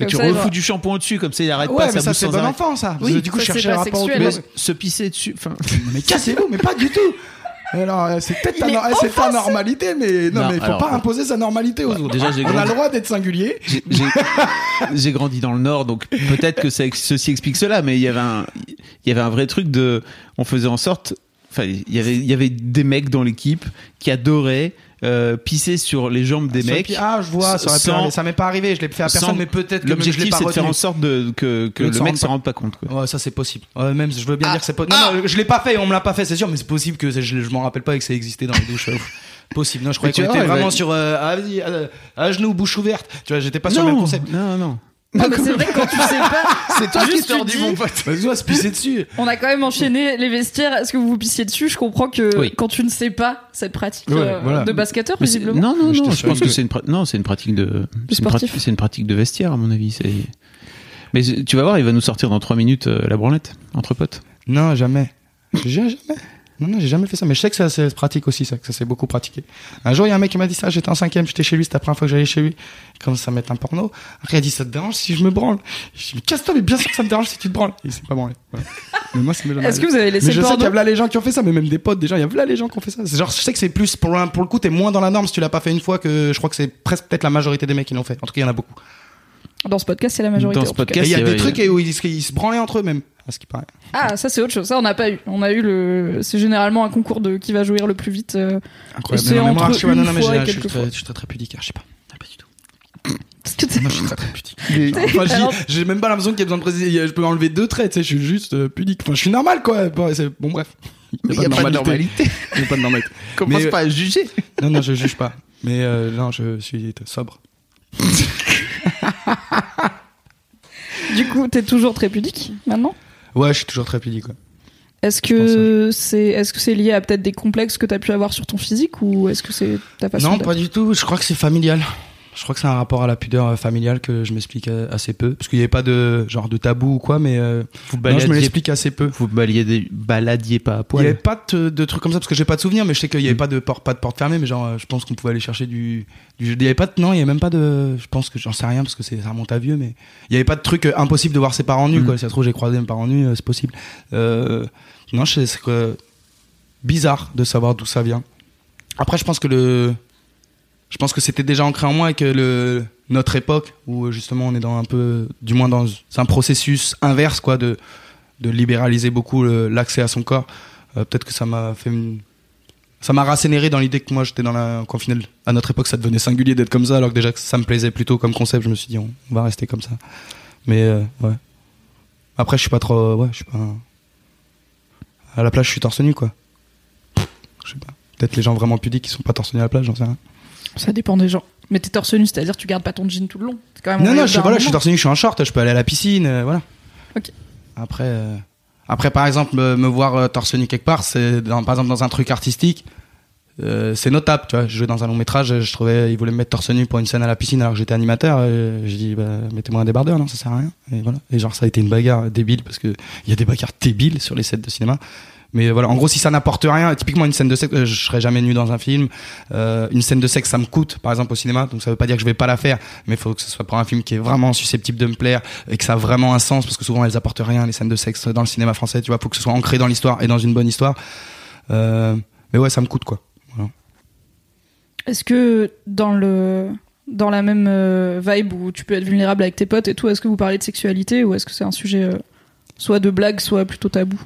Et tu ça, refous du shampoing au-dessus, comme ça il arrête Ouais, pas, mais ça c'est bon arrêt. enfant, ça. Oui, du coup, pas le rapport. Mais se pisser dessus, enfin. Mais cassez-vous, mais pas du tout. Alors, euh, c'est peut-être ta, eh, ta normalité, mais non, Non, mais faut alors- pas imposer sa normalité aux Ouais, autres. déjà, j'ai On a le droit d'être singulier. J'ai- grandi dans le Nord, donc peut-être que ça, ceci explique cela, mais il y avait un, il y avait un vrai truc de, on faisait en sorte, enfin, il y avait, il y avait des mecs dans l'équipe qui adoraient euh, pisser sur les jambes des le mecs. Ah, je vois, ça sans- m'est pas arrivé, je l'ai fait à personne, sans- mais peut-être que L'objectif, c'est de faire en sorte de, que, que le s'en mec s'en rende pas compte. Quoi. Ouais, ça c'est possible. Ouais, même je veux bien dire que c'est pas. Non, non, je l'ai pas fait, on me l'a pas fait, c'est sûr, mais c'est possible que je, je m'en rappelle pas et que ça existait dans les douches. Possible. Non, je croyais qu'on était ouais, vraiment ouais. sur euh, ah, vas-y, euh, à genoux, bouche ouverte. Tu vois, j'étais pas sur le même concept. non, non. Non, mais c'est vrai que quand tu sais pas, C'est toi qui rendu, dis- mon pote. Bah, se pisser dessus. on a quand même enchaîné les vestiaires. Est-ce que vous vous pissiez dessus? Je comprends que Oui. quand tu ne sais pas cette pratique Ouais, euh, voilà. de basketteur, Mais visiblement. non, non, non. Je pense que- que c'est une, pra- non, c'est une pratique de, c'est une, pra- sportif. c'est une pratique de vestiaire à mon avis. C'est. Mais tu vas voir, il va nous sortir dans 3 minutes euh, la branlette entre potes. Non, jamais. J'ai jamais. Non, non, j'ai jamais fait ça. Mais je sais que ça c'est pratique aussi, ça, que ça s'est beaucoup pratiqué. Un jour, il y a un mec qui m'a dit ça. J'étais en cinquième, j'étais chez lui. C'était la première fois que j'allais chez lui. Il commence à mettre un porno. Après, il a dit Ça te dérange si je me branle? Je dis Mais casse-toi, mais bien sûr que ça me dérange si tu te branles. Et il s'est pas branlé. Voilà. Mais moi, jamais Est-ce que vous avez laissé Mais je sais qu'il y porno a là les gens qui ont fait ça, mais même des potes, des gens, il y a là les gens qui ont fait ça. C'est genre, je sais que c'est plus, pour, un- pour le coup, t'es moins dans la norme si tu l'as pas fait une fois que je crois que c'est presque peut-être la majorité des mecs qui l'ont fait. En tout cas, il y en a beaucoup. Dans ce podcast, c'est la majorité. Dans ce podcast, il y a c'est- des ouais, trucs où ils, se- ils se branlaient entre eux même, à ce qui paraît. Ah, ça c'est autre chose. Ça on n'a pas eu. On a eu le. C'est généralement un concours de qui va jouir le plus vite. euh, Incroyable. Non, mais moi, entre je suis- non, mais fois j'ai- et je suis quelques très- fois. je suis très très pudique, hein, je sais pas. Pas du tout. Moi, je suis très très pudique. Enfin, Alors- j'ai même pas l'impression qu'il y a besoin de préciser. Je peux enlever deux traits, tu sais, je suis juste euh, pudique. Enfin, je suis normal, quoi. Bon, bref. Il n'y a pas de normalité. Il y a pas de normalité. Commence Mais- pas à juger. Non, non, je juge pas. Mais euh, non, je suis sobre. Du coup, t'es toujours très pudique maintenant? Ouais, je suis toujours très pudique, quoi. Est-ce que c'est est-ce que c'est lié à peut-être des complexes que t'as pu avoir sur ton physique ou est-ce que c'est ta façon Non, pas du tout. Je crois que c'est familial. Je crois que c'est un rapport à la pudeur euh, familiale que je m'explique euh, assez peu. Parce qu'il n'y avait pas de genre de tabou ou quoi, mais euh, Vous non, je me l'explique assez peu. vous baladiez, baladiez pas à Il n'y avait poil. pas de, de trucs comme ça parce que j'ai pas de souvenirs, mais je sais qu'il y avait Mm. pas de porte, pas de porte fermée, mais genre euh, je pense qu'on pouvait aller chercher du, du, il y avait pas de, non, il y avait même pas de, je pense que j'en sais rien parce que c'est ça remonte à vieux, mais il y avait pas de truc impossible de voir ses parents nus Mm. quoi. Si ça se trouve j'ai croisé mes parents nus, c'est possible. Euh, non, c'est bizarre de savoir d'où ça vient. Après, je pense que le, je pense que c'était déjà ancré en moi et que notre époque où euh, justement on est dans un peu, du moins dans un processus inverse quoi de libéraliser beaucoup le- l'accès à son corps. Euh, Peut-être que ça m'a fait ça m'a rassénéré dans l'idée que moi j'étais dans la qu'en à notre époque ça devenait singulier d'être comme ça alors que déjà que ça me plaisait plutôt comme concept. Je me suis dit on, va rester comme ça. Mais euh, ouais. Après je suis pas trop ouais je suis pas à la plage je suis torse nu quoi. Je sais pas. Peut-être les gens vraiment pudiques qui sont pas torse nu à la plage j'en sais rien Ça dépend des gens. Mais t'es torse nu, c'est-à-dire tu gardes pas ton jean tout le long. C'est quand même non non je, suis- je torse nu je suis en short je peux aller à la piscine euh, voilà Ok. après euh, après par exemple me, voir euh, torse nu quelque part c'est dans, par exemple dans un truc artistique euh, c'est notable tu vois je jouais dans un long métrage je trouvais ils voulaient me mettre torse nu pour une scène à la piscine alors que j'étais animateur j'ai dit bah, mettez-moi un débardeur non ça sert à rien et voilà et genre ça a été une bagarre débile parce que il y a des bagarres débiles sur les sets de cinéma mais voilà en gros si ça n'apporte rien typiquement une scène de sexe je serais jamais nu dans un film. Euh, une scène de sexe ça me coûte par exemple au cinéma donc ça veut pas dire que je vais pas la faire mais il faut que ce soit pour un film qui est vraiment susceptible de me plaire et que ça a vraiment un sens parce que souvent elles apportent rien les scènes de sexe dans le cinéma français tu vois faut que ce soit ancré dans l'histoire et dans une bonne histoire. Euh, mais ouais ça me coûte quoi. Est-ce que dans le dans la même euh, vibe où tu peux être vulnérable avec tes potes et tout, est-ce que vous parlez de sexualité ou est-ce que c'est un sujet soit de blague, soit plutôt tabou?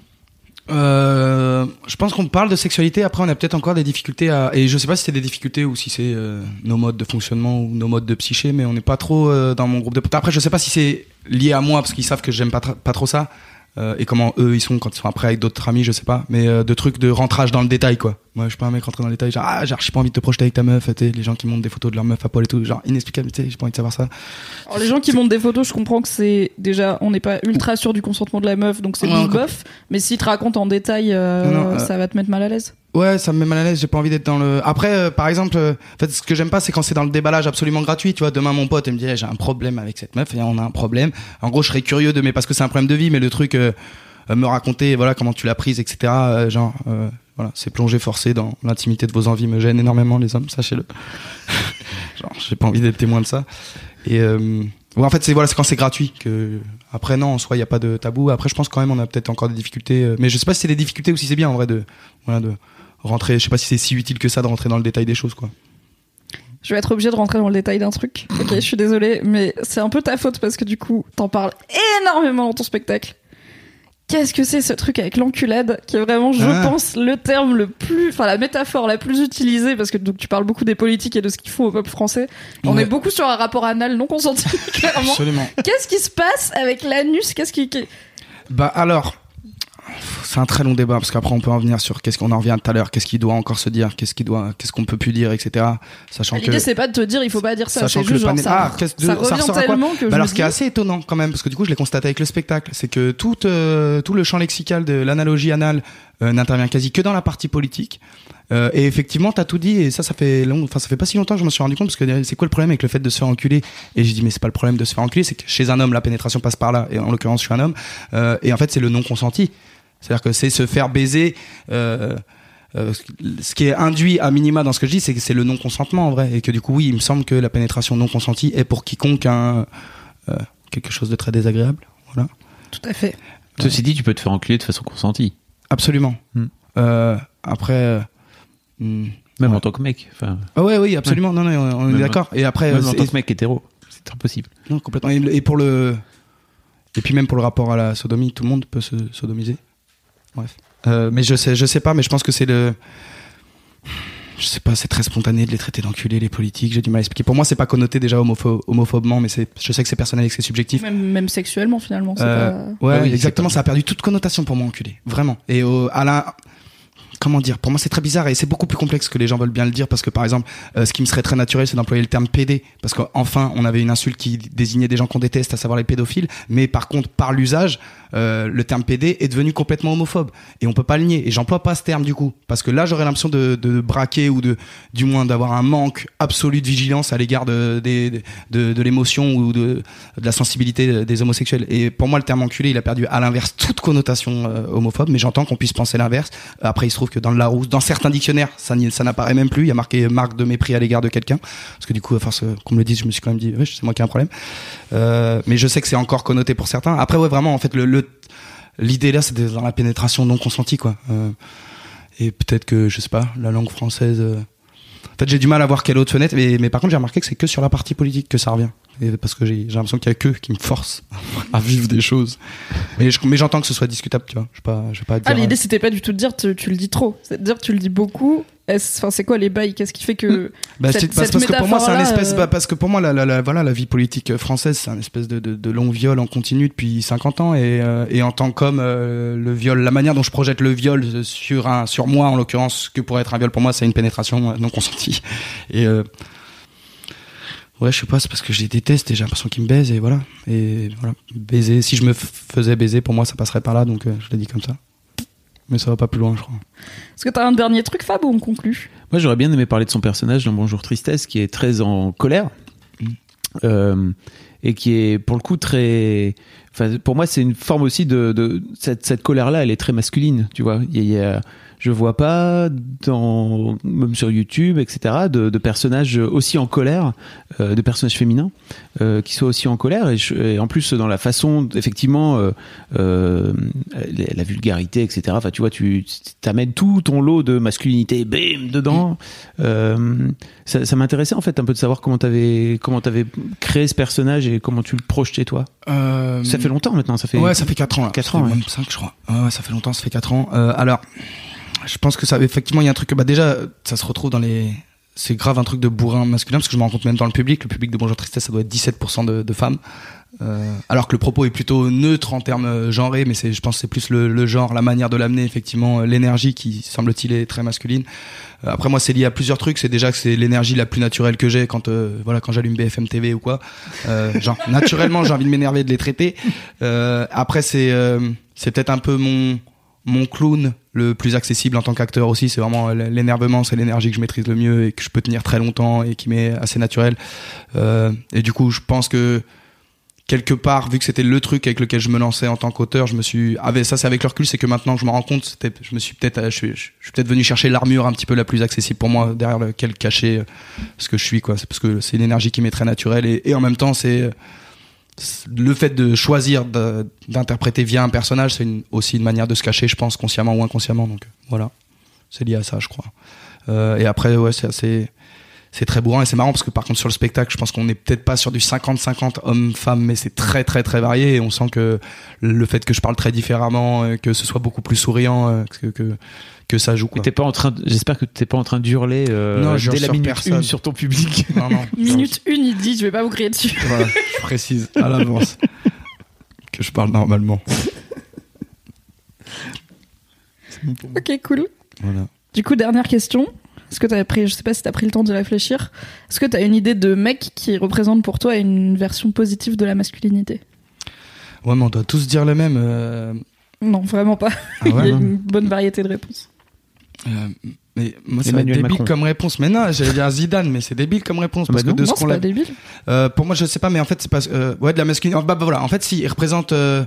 Euh, je pense qu'on parle de sexualité. Après, on a peut-être encore des difficultés à. Et je sais pas si c'est des difficultés ou si c'est euh, nos modes de fonctionnement ou nos modes de psyché, mais on n'est pas trop euh, dans mon groupe de. Après, je sais pas si c'est lié à moi parce qu'ils savent que j'aime pas, pas trop ça. Euh, et comment eux ils sont quand ils sont après avec d'autres amis, je sais pas. Mais euh, de trucs de rentrage dans le détail, quoi. Moi, je suis pas un mec rentré dans le détail. Genre, ah, j'ai pas envie de te projeter avec ta meuf. Tu les gens qui montent des photos de leur meuf à poil et tout. Genre, inexplicable, j'ai pas envie de savoir ça. Alors les gens qui montent des photos, je comprends que c'est déjà on n'est pas ultra sûr du consentement de la meuf, donc c'est bof. Mais s'ils te racontent en détail, euh, Non, non, euh, ça va te mettre mal à l'aise. Ouais, ça me met mal à l'aise. J'ai pas envie d'être dans le. Après, euh, par exemple, euh, en fait, ce que j'aime pas, c'est quand c'est dans le déballage absolument gratuit. Tu vois, demain mon pote il me dit, Eh, j'ai un problème avec cette meuf et on a un problème. En gros, je serais curieux de, mais parce que c'est un problème de vie, mais le truc, euh, euh, me raconter, voilà, comment tu l'as prise, etc. euh, genre, euh, voilà, c'est plonger forcé dans l'intimité de vos envies me gêne énormément, les hommes, sachez-le. genre, j'ai pas envie d'être témoin de ça. Et ouais, en fait, c'est voilà, c'est quand c'est gratuit que. Après, non, en soi, il y a pas de tabou. Après, je pense quand même, on a peut-être encore des difficultés. euh, mais je sais pas si c'est des difficultés ou si c'est bien en vrai de, voilà, de rentrer. Je sais pas si c'est si utile que ça de rentrer dans le détail des choses, quoi. Je vais être obligée de rentrer dans le détail d'un truc. Ok, je suis désolée, mais c'est un peu ta faute parce que du coup, t'en parles énormément dans ton spectacle. Qu'est-ce que c'est ce truc avec l'enculade qui est vraiment, je Ah. pense, le terme le plus, enfin la métaphore la plus utilisée parce que donc tu parles beaucoup des politiques et de ce qu'ils font au peuple français. On Ouais. est beaucoup sur un rapport anal non consenti, clairement. Absolument. Qu'est-ce qui se passe avec l'anus? Qu'est-ce qui, qui- Bah alors, c'est un très long débat parce qu'après on peut en venir sur qu'est-ce qu'on en revient tout à l'heure, qu'est-ce qu'il doit encore se dire, qu'est-ce qu'il doit, qu'est-ce qu'on peut plus dire, etc. Sachant que L'idée c'est pas de te dire il faut pas dire ça, c'est que juste genre ça, Ah, de- ça ça revient quoi tellement que Bah je alors ce qui est assez étonnant quand même, parce que du coup je l'ai constaté avec le spectacle, c'est que tout, euh, tout le champ lexical de l'analogie anale n'intervient quasi que dans la partie politique. Euh, et effectivement, t'as tout dit, et ça, ça fait long, enfin, ça fait pas si longtemps que je me suis rendu compte, parce que euh, c'est quoi le problème avec le fait de se faire enculer? Et j'ai dit, mais c'est pas le problème de se faire enculer, c'est que chez un homme, la pénétration passe par là, et en l'occurrence, je suis un homme, euh, et en fait, c'est le non consenti. C'est-à-dire que c'est se faire baiser. Euh, euh, ce qui est induit à minima dans ce que je dis, c'est que c'est le non consentement en vrai, et que du coup, oui, il me semble que la pénétration non consentie est pour quiconque un euh, quelque chose de très désagréable. Voilà. Tout à fait. Ceci dit, tu peux te faire enculer de façon consentie, Absolument. Hmm. Euh, après. euh, hmm. même Ouais. en tant que mec. Ah ouais, oui, absolument. Non, non, on on est d'accord. Et après, même en tant que mec hétéro, c'est impossible. non, complètement. Et, et pour le, et puis même pour le rapport à la sodomie, tout le monde peut se sodomiser. Bref. Euh, mais je sais, je sais pas, mais je pense que c'est le, je sais pas, c'est très spontané de les traiter d'enculés, les politiques. J'ai du mal à expliquer. Pour moi, c'est pas connoté déjà homopho- homophobement, mais c'est, je sais que c'est personnel et que c'est subjectif. Même, même sexuellement finalement. c'est Euh, pas- Ouais, Ah oui, exactement. pas- Ça a perdu toute connotation pour moi, enculé. Vraiment. Et au, à la, comment dire Pour moi, c'est très bizarre et c'est beaucoup plus complexe que les gens veulent bien le dire parce que, par exemple, euh, ce qui me serait très naturel, c'est d'employer le terme PD parce qu'enfin, on avait une insulte qui désignait des gens qu'on déteste, à savoir les pédophiles. Mais par contre, par l'usage, euh, le terme PD est devenu complètement homophobe et on peut pas le nier. Et j'emploie pas ce terme du coup parce que là, j'aurais l'impression de, braquer ou de, du moins, d'avoir un manque absolu de vigilance à l'égard de, l'émotion ou de, de la sensibilité des homosexuels. Et pour moi, le terme enculé, il a perdu à l'inverse toute connotation euh, homophobe, mais j'entends qu'on puisse penser l'inverse. Après, il se trouve que dans le Larousse, dans certains dictionnaires, ça, n'apparaît même plus. Il y a marqué marque de mépris à l'égard de quelqu'un. Parce que du coup, à force euh, qu'on me le dise, je me suis quand même dit, ouais, c'est moi qui ai un problème. Euh, mais je sais que c'est encore connoté pour certains. Après, ouais, vraiment, en fait, le, l'idée là, d'être dans la pénétration non consentie, quoi. Euh, et peut-être que, je sais pas, la langue française. euh, En fait, j'ai du mal à voir quelle autre fenêtre, mais, mais par contre, j'ai remarqué que c'est que sur la partie politique que ça revient. Et parce que j'ai l'impression qu'il y a que qui me force à vivre des choses. Mais je- mais j'entends que ce soit discutable, tu vois. Je vais pas, je vais pas dire. Ah, l'idée c'était pas du tout de dire tu, tu le dis trop, c'est de dire tu le dis beaucoup. Enfin, c'est quoi les bails? Qu'est-ce qui fait que Bah, cette- parce, cette parce que pour moi, c'est un espèce. euh, bah, parce que pour moi, la, la, la- voilà, la vie politique française, c'est un espèce de, de, de long viol en continu depuis 50 ans. Et, euh, et en tant qu'homme, euh, le viol, la manière dont je projette le viol sur un, sur moi, en l'occurrence, que pourrait être un viol pour moi, c'est une pénétration euh, non consentie. Et euh, ouais, je sais pas, c'est parce que je les déteste et j'ai l'impression qu'ils me baisent et voilà. Et voilà, baiser. Si je me faisais baiser, pour moi, ça passerait par là. Donc, euh, je l'ai dit comme ça. Mais ça va pas plus loin, je crois. Est-ce que t'as un dernier truc, Fab, ou on conclut? Moi, j'aurais bien aimé parler de son personnage dans Bonjour Tristesse, qui est très en colère. Mm. Euh, et qui est, pour le coup, très. Enfin, pour moi, c'est une forme aussi de. de cette, cette colère-là, elle est très masculine, tu vois. Il y a- il y a- je vois pas, dans, même sur YouTube, etc., de, de personnages aussi en colère, euh, de personnages féminins, euh, qui soient aussi en colère. Et, je- et en plus, dans la façon, effectivement, euh, la, vulgarité, etc. Enfin, tu vois, tu t'amènes tout ton lot de masculinité, bim, dedans. Ça ça m'intéressait en fait un peu de savoir comment t'avais comment t'avais créé ce personnage et comment tu le projetais toi. Ça fait longtemps maintenant, ça fait. Ouais, ça fait 4 ans là. Quatre ans, ouais. Même 5, je crois. Ouais, ça fait longtemps, ça fait 4 ans. Alors, je pense que ça, effectivement, il y a un truc bah, déjà, ça se retrouve dans les. C'est grave un truc de bourrin masculin, parce que je me rends compte même dans le public, le public de Bonjour Tristesse, ça doit être 17% de, femmes. Euh, alors que le propos est plutôt neutre en termes euh, genrés, mais c'est, je pense c'est plus le, le genre, la manière de l'amener, effectivement, euh, l'énergie qui, semble-t-il, est très masculine. Euh, après, moi, c'est lié à plusieurs trucs. C'est déjà que c'est l'énergie la plus naturelle que j'ai quand, euh, voilà, quand j'allume BFM TV ou quoi. Euh, genre, naturellement, j'ai envie de m'énerver de les traiter. Après, c'est, c'est peut-être un peu mon, mon clown le plus accessible en tant qu'acteur aussi. C'est vraiment euh, l'énervement, c'est l'énergie que je maîtrise le mieux et que je peux tenir très longtemps et qui m'est assez naturel. Euh, et du coup, je pense que quelque part, vu que c'était le truc avec lequel je me lançais en tant qu'auteur, je me suis, avec ça c'est avec le recul, c'est que maintenant que je me rends compte, je me suis peut-être, euh, je suis, peut-être venu chercher l'armure un petit peu la plus accessible pour moi, derrière lequel cacher euh, ce que je suis, quoi. C'est parce que c'est une énergie qui m'est très naturelle et, en même temps, c'est, c'est- le fait de choisir d'interpréter via un personnage, c'est aussi une manière de se cacher, je pense, consciemment ou inconsciemment. Donc euh, voilà. c'est lié à ça, je crois. Euh, et après, ouais, c'est assez, c'est très bourrin et c'est marrant parce que par contre sur le spectacle, je pense qu'on est peut-être pas sur du 50-50 hommes-femmes, mais c'est très très très varié et on sent que le fait que je parle très différemment, euh, que ce soit beaucoup plus souriant, que que ça joue. Quoi. t'es pas en train. de- J'espère que t'es pas en train d'hurler euh, Non, je dès la sur minute personne. une sur ton public. Non, non. Minute une, il dit je vais pas vous crier dessus. Voilà, je précise à l'avance que je parle normalement. ok, cool. Voilà. Du coup, dernière question. Est-ce que t'as pris, je sais pas si t'as pris le temps d'y réfléchir. Est-ce que t'as une idée de mec qui représente pour toi une version positive de la masculinité? Ouais, mais on doit tous dire le même. euh, Non, vraiment pas. Ah ouais, Il y a une bonne variété de réponses. Euh, mais moi, c'est débile Macron. comme réponse. Mais non, j'allais dire Zidane, mais c'est débile comme réponse Ah parce bah que non. de ce non, qu'on c'est l'a. pas débile. Euh, pour moi, je sais pas, mais en fait, c'est pas. Euh, ouais, de la masculinité. Bah, bah, voilà. En fait, si, il représente euh,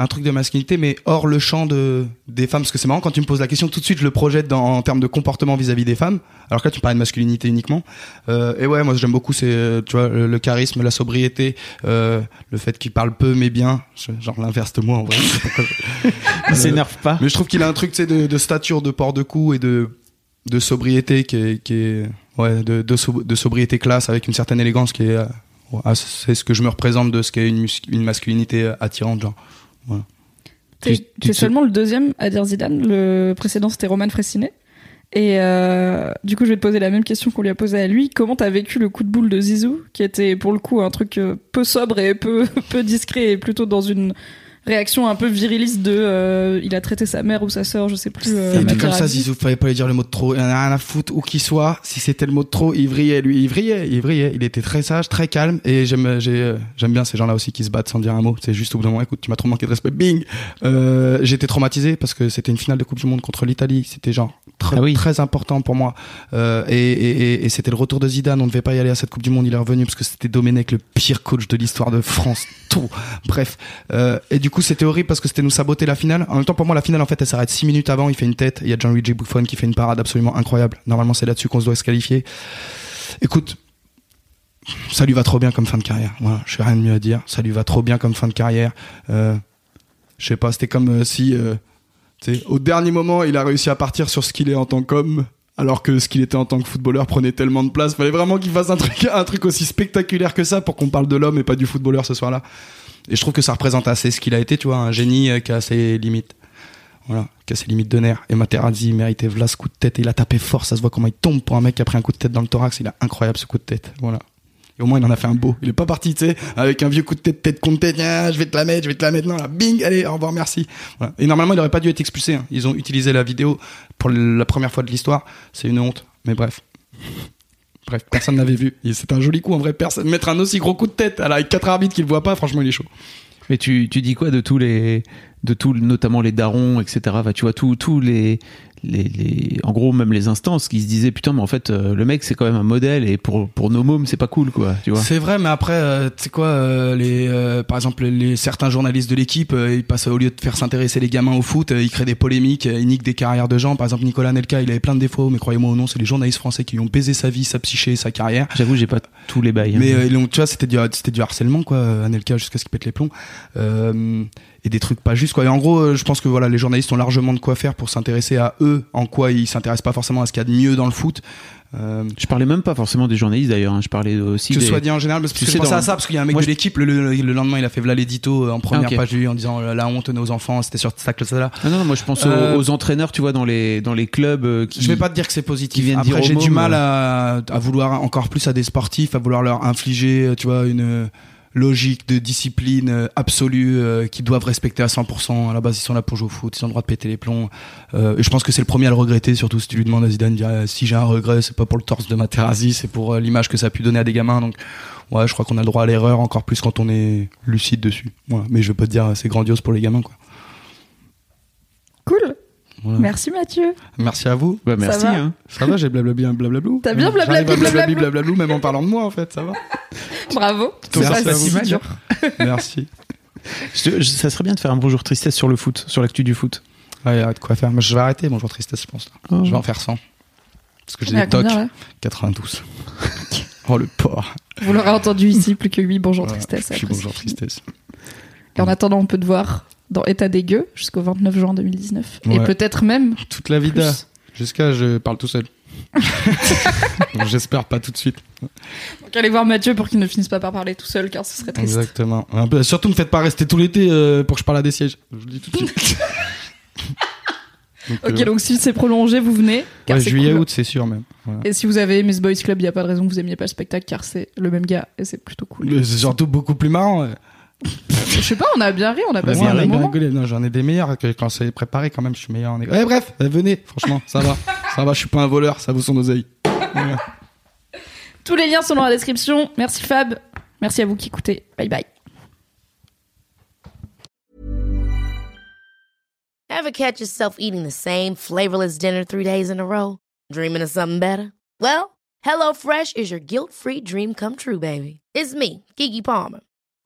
un truc de masculinité, mais hors le champ de des femmes, parce que c'est marrant quand tu me poses la question, tout de suite, je le projette dans, en termes de comportement vis-à-vis des femmes. Alors que là, tu parlais de masculinité uniquement. Euh, et ouais, moi, j'aime beaucoup, c'est euh, tu vois le, le charisme, la sobriété, euh, le fait qu'il parle peu mais bien. Je- genre l'inverse de moi, en vrai. je Il s'énerve pas. mais je trouve qu'il a un truc, tu sais, de, de stature, de port de cou et de, de sobriété qui est, qui est ouais, de, de, so- de sobriété classe avec une certaine élégance qui est, euh, c'est ce que je me représente de ce qu'est une, une masculinité euh, attirante, genre. Tu t'es te- seulement le deuxième à dire Zidane. Le précédent, c'était Roman Fressinet. Et euh, du coup, je vais te poser la même question qu'on lui a posée à lui. Comment t'as vécu le coup de boule de Zizou, qui était pour le coup un truc euh, peu sobre et peu, peu discret, et plutôt dans une réaction un peu viriliste de euh, il a traité sa mère ou sa sœur, je sais plus. euh, il était Materazzi. comme ça, Zizou, fallait pas lui dire le mot de trop. Il en a rien à foutre où qu'il soit. Si c'était le mot de trop, il vrillait, lui. Il vrillait, il vrillait. Il était très sage, très calme. Et j'aime, j'ai, euh, j'aime bien ces gens-là aussi qui se battent sans dire un mot. C'est juste au bout d'un moment, écoute, tu m'as trop manqué de respect. Bing! Euh, j'étais traumatisé parce que c'était une finale de Coupe du Monde contre l'Italie. C'était genre très, Ah oui. très important pour moi. Euh, et, et, et, et c'était le retour de Zidane. On ne devait pas y aller à cette Coupe du Monde. Il est revenu parce que c'était Domenech, le pire coach de l'histoire de France. Tout. Bref. Euh, et du coup, c'était horrible parce que c'était nous saboter la finale. En même temps, pour moi, la finale, en fait, elle s'arrête 6 minutes avant. Il fait une tête. Il y a Gianluigi Buffon qui fait une parade absolument incroyable. Normalement, c'est là-dessus qu'on se doit se qualifier. Écoute, ça lui va trop bien comme fin de carrière. Voilà, je n'ai rien de mieux à dire. Ça lui va trop bien comme fin de carrière. Euh, je sais pas, c'était comme euh, si, euh, au dernier moment, il a réussi à partir sur ce qu'il est en tant qu'homme. Alors que ce qu'il était en tant que footballeur prenait tellement de place, fallait vraiment qu'il fasse un truc, un truc aussi spectaculaire que ça pour qu'on parle de l'homme et pas du footballeur ce soir-là. Et je trouve que ça représente assez ce qu'il a été, tu vois, un génie euh, qui a ses limites. Voilà, qui a ses limites de nerfs. Et Materazzi méritait v'là ce coup de tête. Il a tapé fort, ça se voit comment il tombe pour un mec qui a pris un coup de tête dans le thorax. Il a incroyable ce coup de tête. Voilà. Et au moins, il en a fait un beau. Il est pas parti, tu sais, avec un vieux coup de tête, tête contre tête. Ah, je vais te la mettre, je vais te la mettre. Non, là, bing, allez, au revoir, merci. Voilà. Et normalement, il aurait pas dû être expulsé. hein. Ils ont utilisé la vidéo pour la première fois de l'histoire. C'est une honte. Mais bref. Bref, personne n'avait vu. C'est un joli coup, en vrai. Personne mettre un aussi gros coup de tête, avec quatre arbitres qui le voient pas. Franchement, il est chaud. Mais tu, tu dis quoi de tous les, de tous, notamment les darons, etc. Tu vois, tous les, les, les, en gros, même les instances qui se disaient, putain, mais en fait, euh, le mec, c'est quand même un modèle et pour, pour nos mômes, c'est pas cool, quoi, tu vois. C'est vrai, mais après, euh, tu sais quoi, euh, les, euh, par exemple, les certains journalistes de l'équipe, euh, ils passent au lieu de faire s'intéresser les gamins au foot, euh, ils créent des polémiques, euh, ils niquent des carrières de gens. Par exemple, Nicolas Nelka, il avait plein de défauts, mais croyez-moi ou non, c'est les journalistes français qui lui ont baisé sa vie, sa psyché, sa carrière. J'avoue, j'ai pas tous les bails. hein. Mais euh, ont, tu vois, c'était du, c'était du harcèlement, quoi, Anelka, jusqu'à ce qu'il pète les plombs. Et des trucs pas justes, quoi. Et en gros, euh, je pense que voilà, les journalistes ont largement de quoi faire pour s'intéresser à eux, en quoi ils s'intéressent pas forcément à ce qu'il y a de mieux dans le foot. Euh, Je parlais même pas forcément des journalistes d'ailleurs, hein. je parlais aussi que des... ce soit dit en général, parce que Tu je sais, pensais dans- à ça, parce qu'il y a un mec Moi, de l'équipe, le, le- le lendemain, il a fait voilà l'édito euh, en première Ah, page lui en disant euh, la honte nos enfants, c'était sur ça que ça là. Ah non, non, moi je pense aux- Euh, aux, entraîneurs, tu vois, dans les, dans les clubs qui... Je vais pas te dire que c'est positif. viennent Après, j'ai du mal à, à vouloir encore plus à des sportifs, à vouloir leur infliger, tu vois, une logique de discipline euh, absolue euh, qu'ils doivent respecter à 100%. À la base, ils sont là pour jouer au foot, ils ont le droit de péter les plombs. Euh, et je pense que c'est le premier à le regretter, surtout si tu lui demandes à Zidane, de dire, euh, si j'ai un regret, c'est pas pour le torse de Materazzi, c'est pour euh, l'image que ça a pu donner à des gamins. Donc, ouais, je crois qu'on a le droit à l'erreur encore plus quand on est lucide dessus. Voilà. Mais je veux pas te dire, c'est grandiose pour les gamins, quoi. Cool. Voilà. Merci Mathieu. Merci à vous. Bah, merci. va Hein. Ça va, j'ai blablabli un blablablou. T'as bien blablablou, même en parlant de moi, en fait, ça va. Bravo. Tout ça, C'est dur. Merci. Je- je- ça serait bien de faire un bonjour tristesse sur le foot, sur l'actu du foot. Ouais, il y a de quoi faire. Moi, je vais arrêter, bonjour tristesse, je pense. Oh. Je vais en faire 100. Parce que j'ai des tocs. combien, là 92. oh, le porc. Vous l'aurez entendu ici, plus que 8 bonjour Voilà, tristesse. Je suis après. bonjour tristesse. Et en attendant, on peut te voir dans État des gueux jusqu'au 29 juin 2019. Et peut-être même Toute la vida. Jusqu'à je parle tout seul. J'espère pas tout de suite. Donc allez voir Mathieu pour qu'il ne finisse pas par parler tout seul, car ce serait triste. Exactement. Un peu- surtout, ne faites pas rester tout l'été euh, pour que je parle à des sièges. Je vous le dis tout de suite. Donc, Ok, euh, donc si c'est prolongé, vous venez. car ouais, c'est juillet, cool. août, c'est sûr même. Voilà. Et si vous avez ce Boys Club, il n'y a pas de raison que vous aimiez pas le spectacle, car c'est le même gars et c'est plutôt cool. C'est surtout beaucoup plus marrant. ouais. Je sais pas, on a bien ri, on a passé bien un Ouais, bon on a moment. rigolé. Non, j'en ai des meilleurs que quand c'est préparé quand même. Je suis meilleur en. Ouais, bref, euh, venez. Franchement, ça va, ça va. Je suis pas un voleur. Ça vaut son oseille. Voilà. Tous les liens sont dans la description. Merci Fab. Merci à vous qui écoutez. Bye bye. Ever catch yourself eating the same flavorless dinner three days in a row? Dreaming of something better? Well, HelloFresh is your guilt-free dream come true, baby. It's me, Kiki Palmer.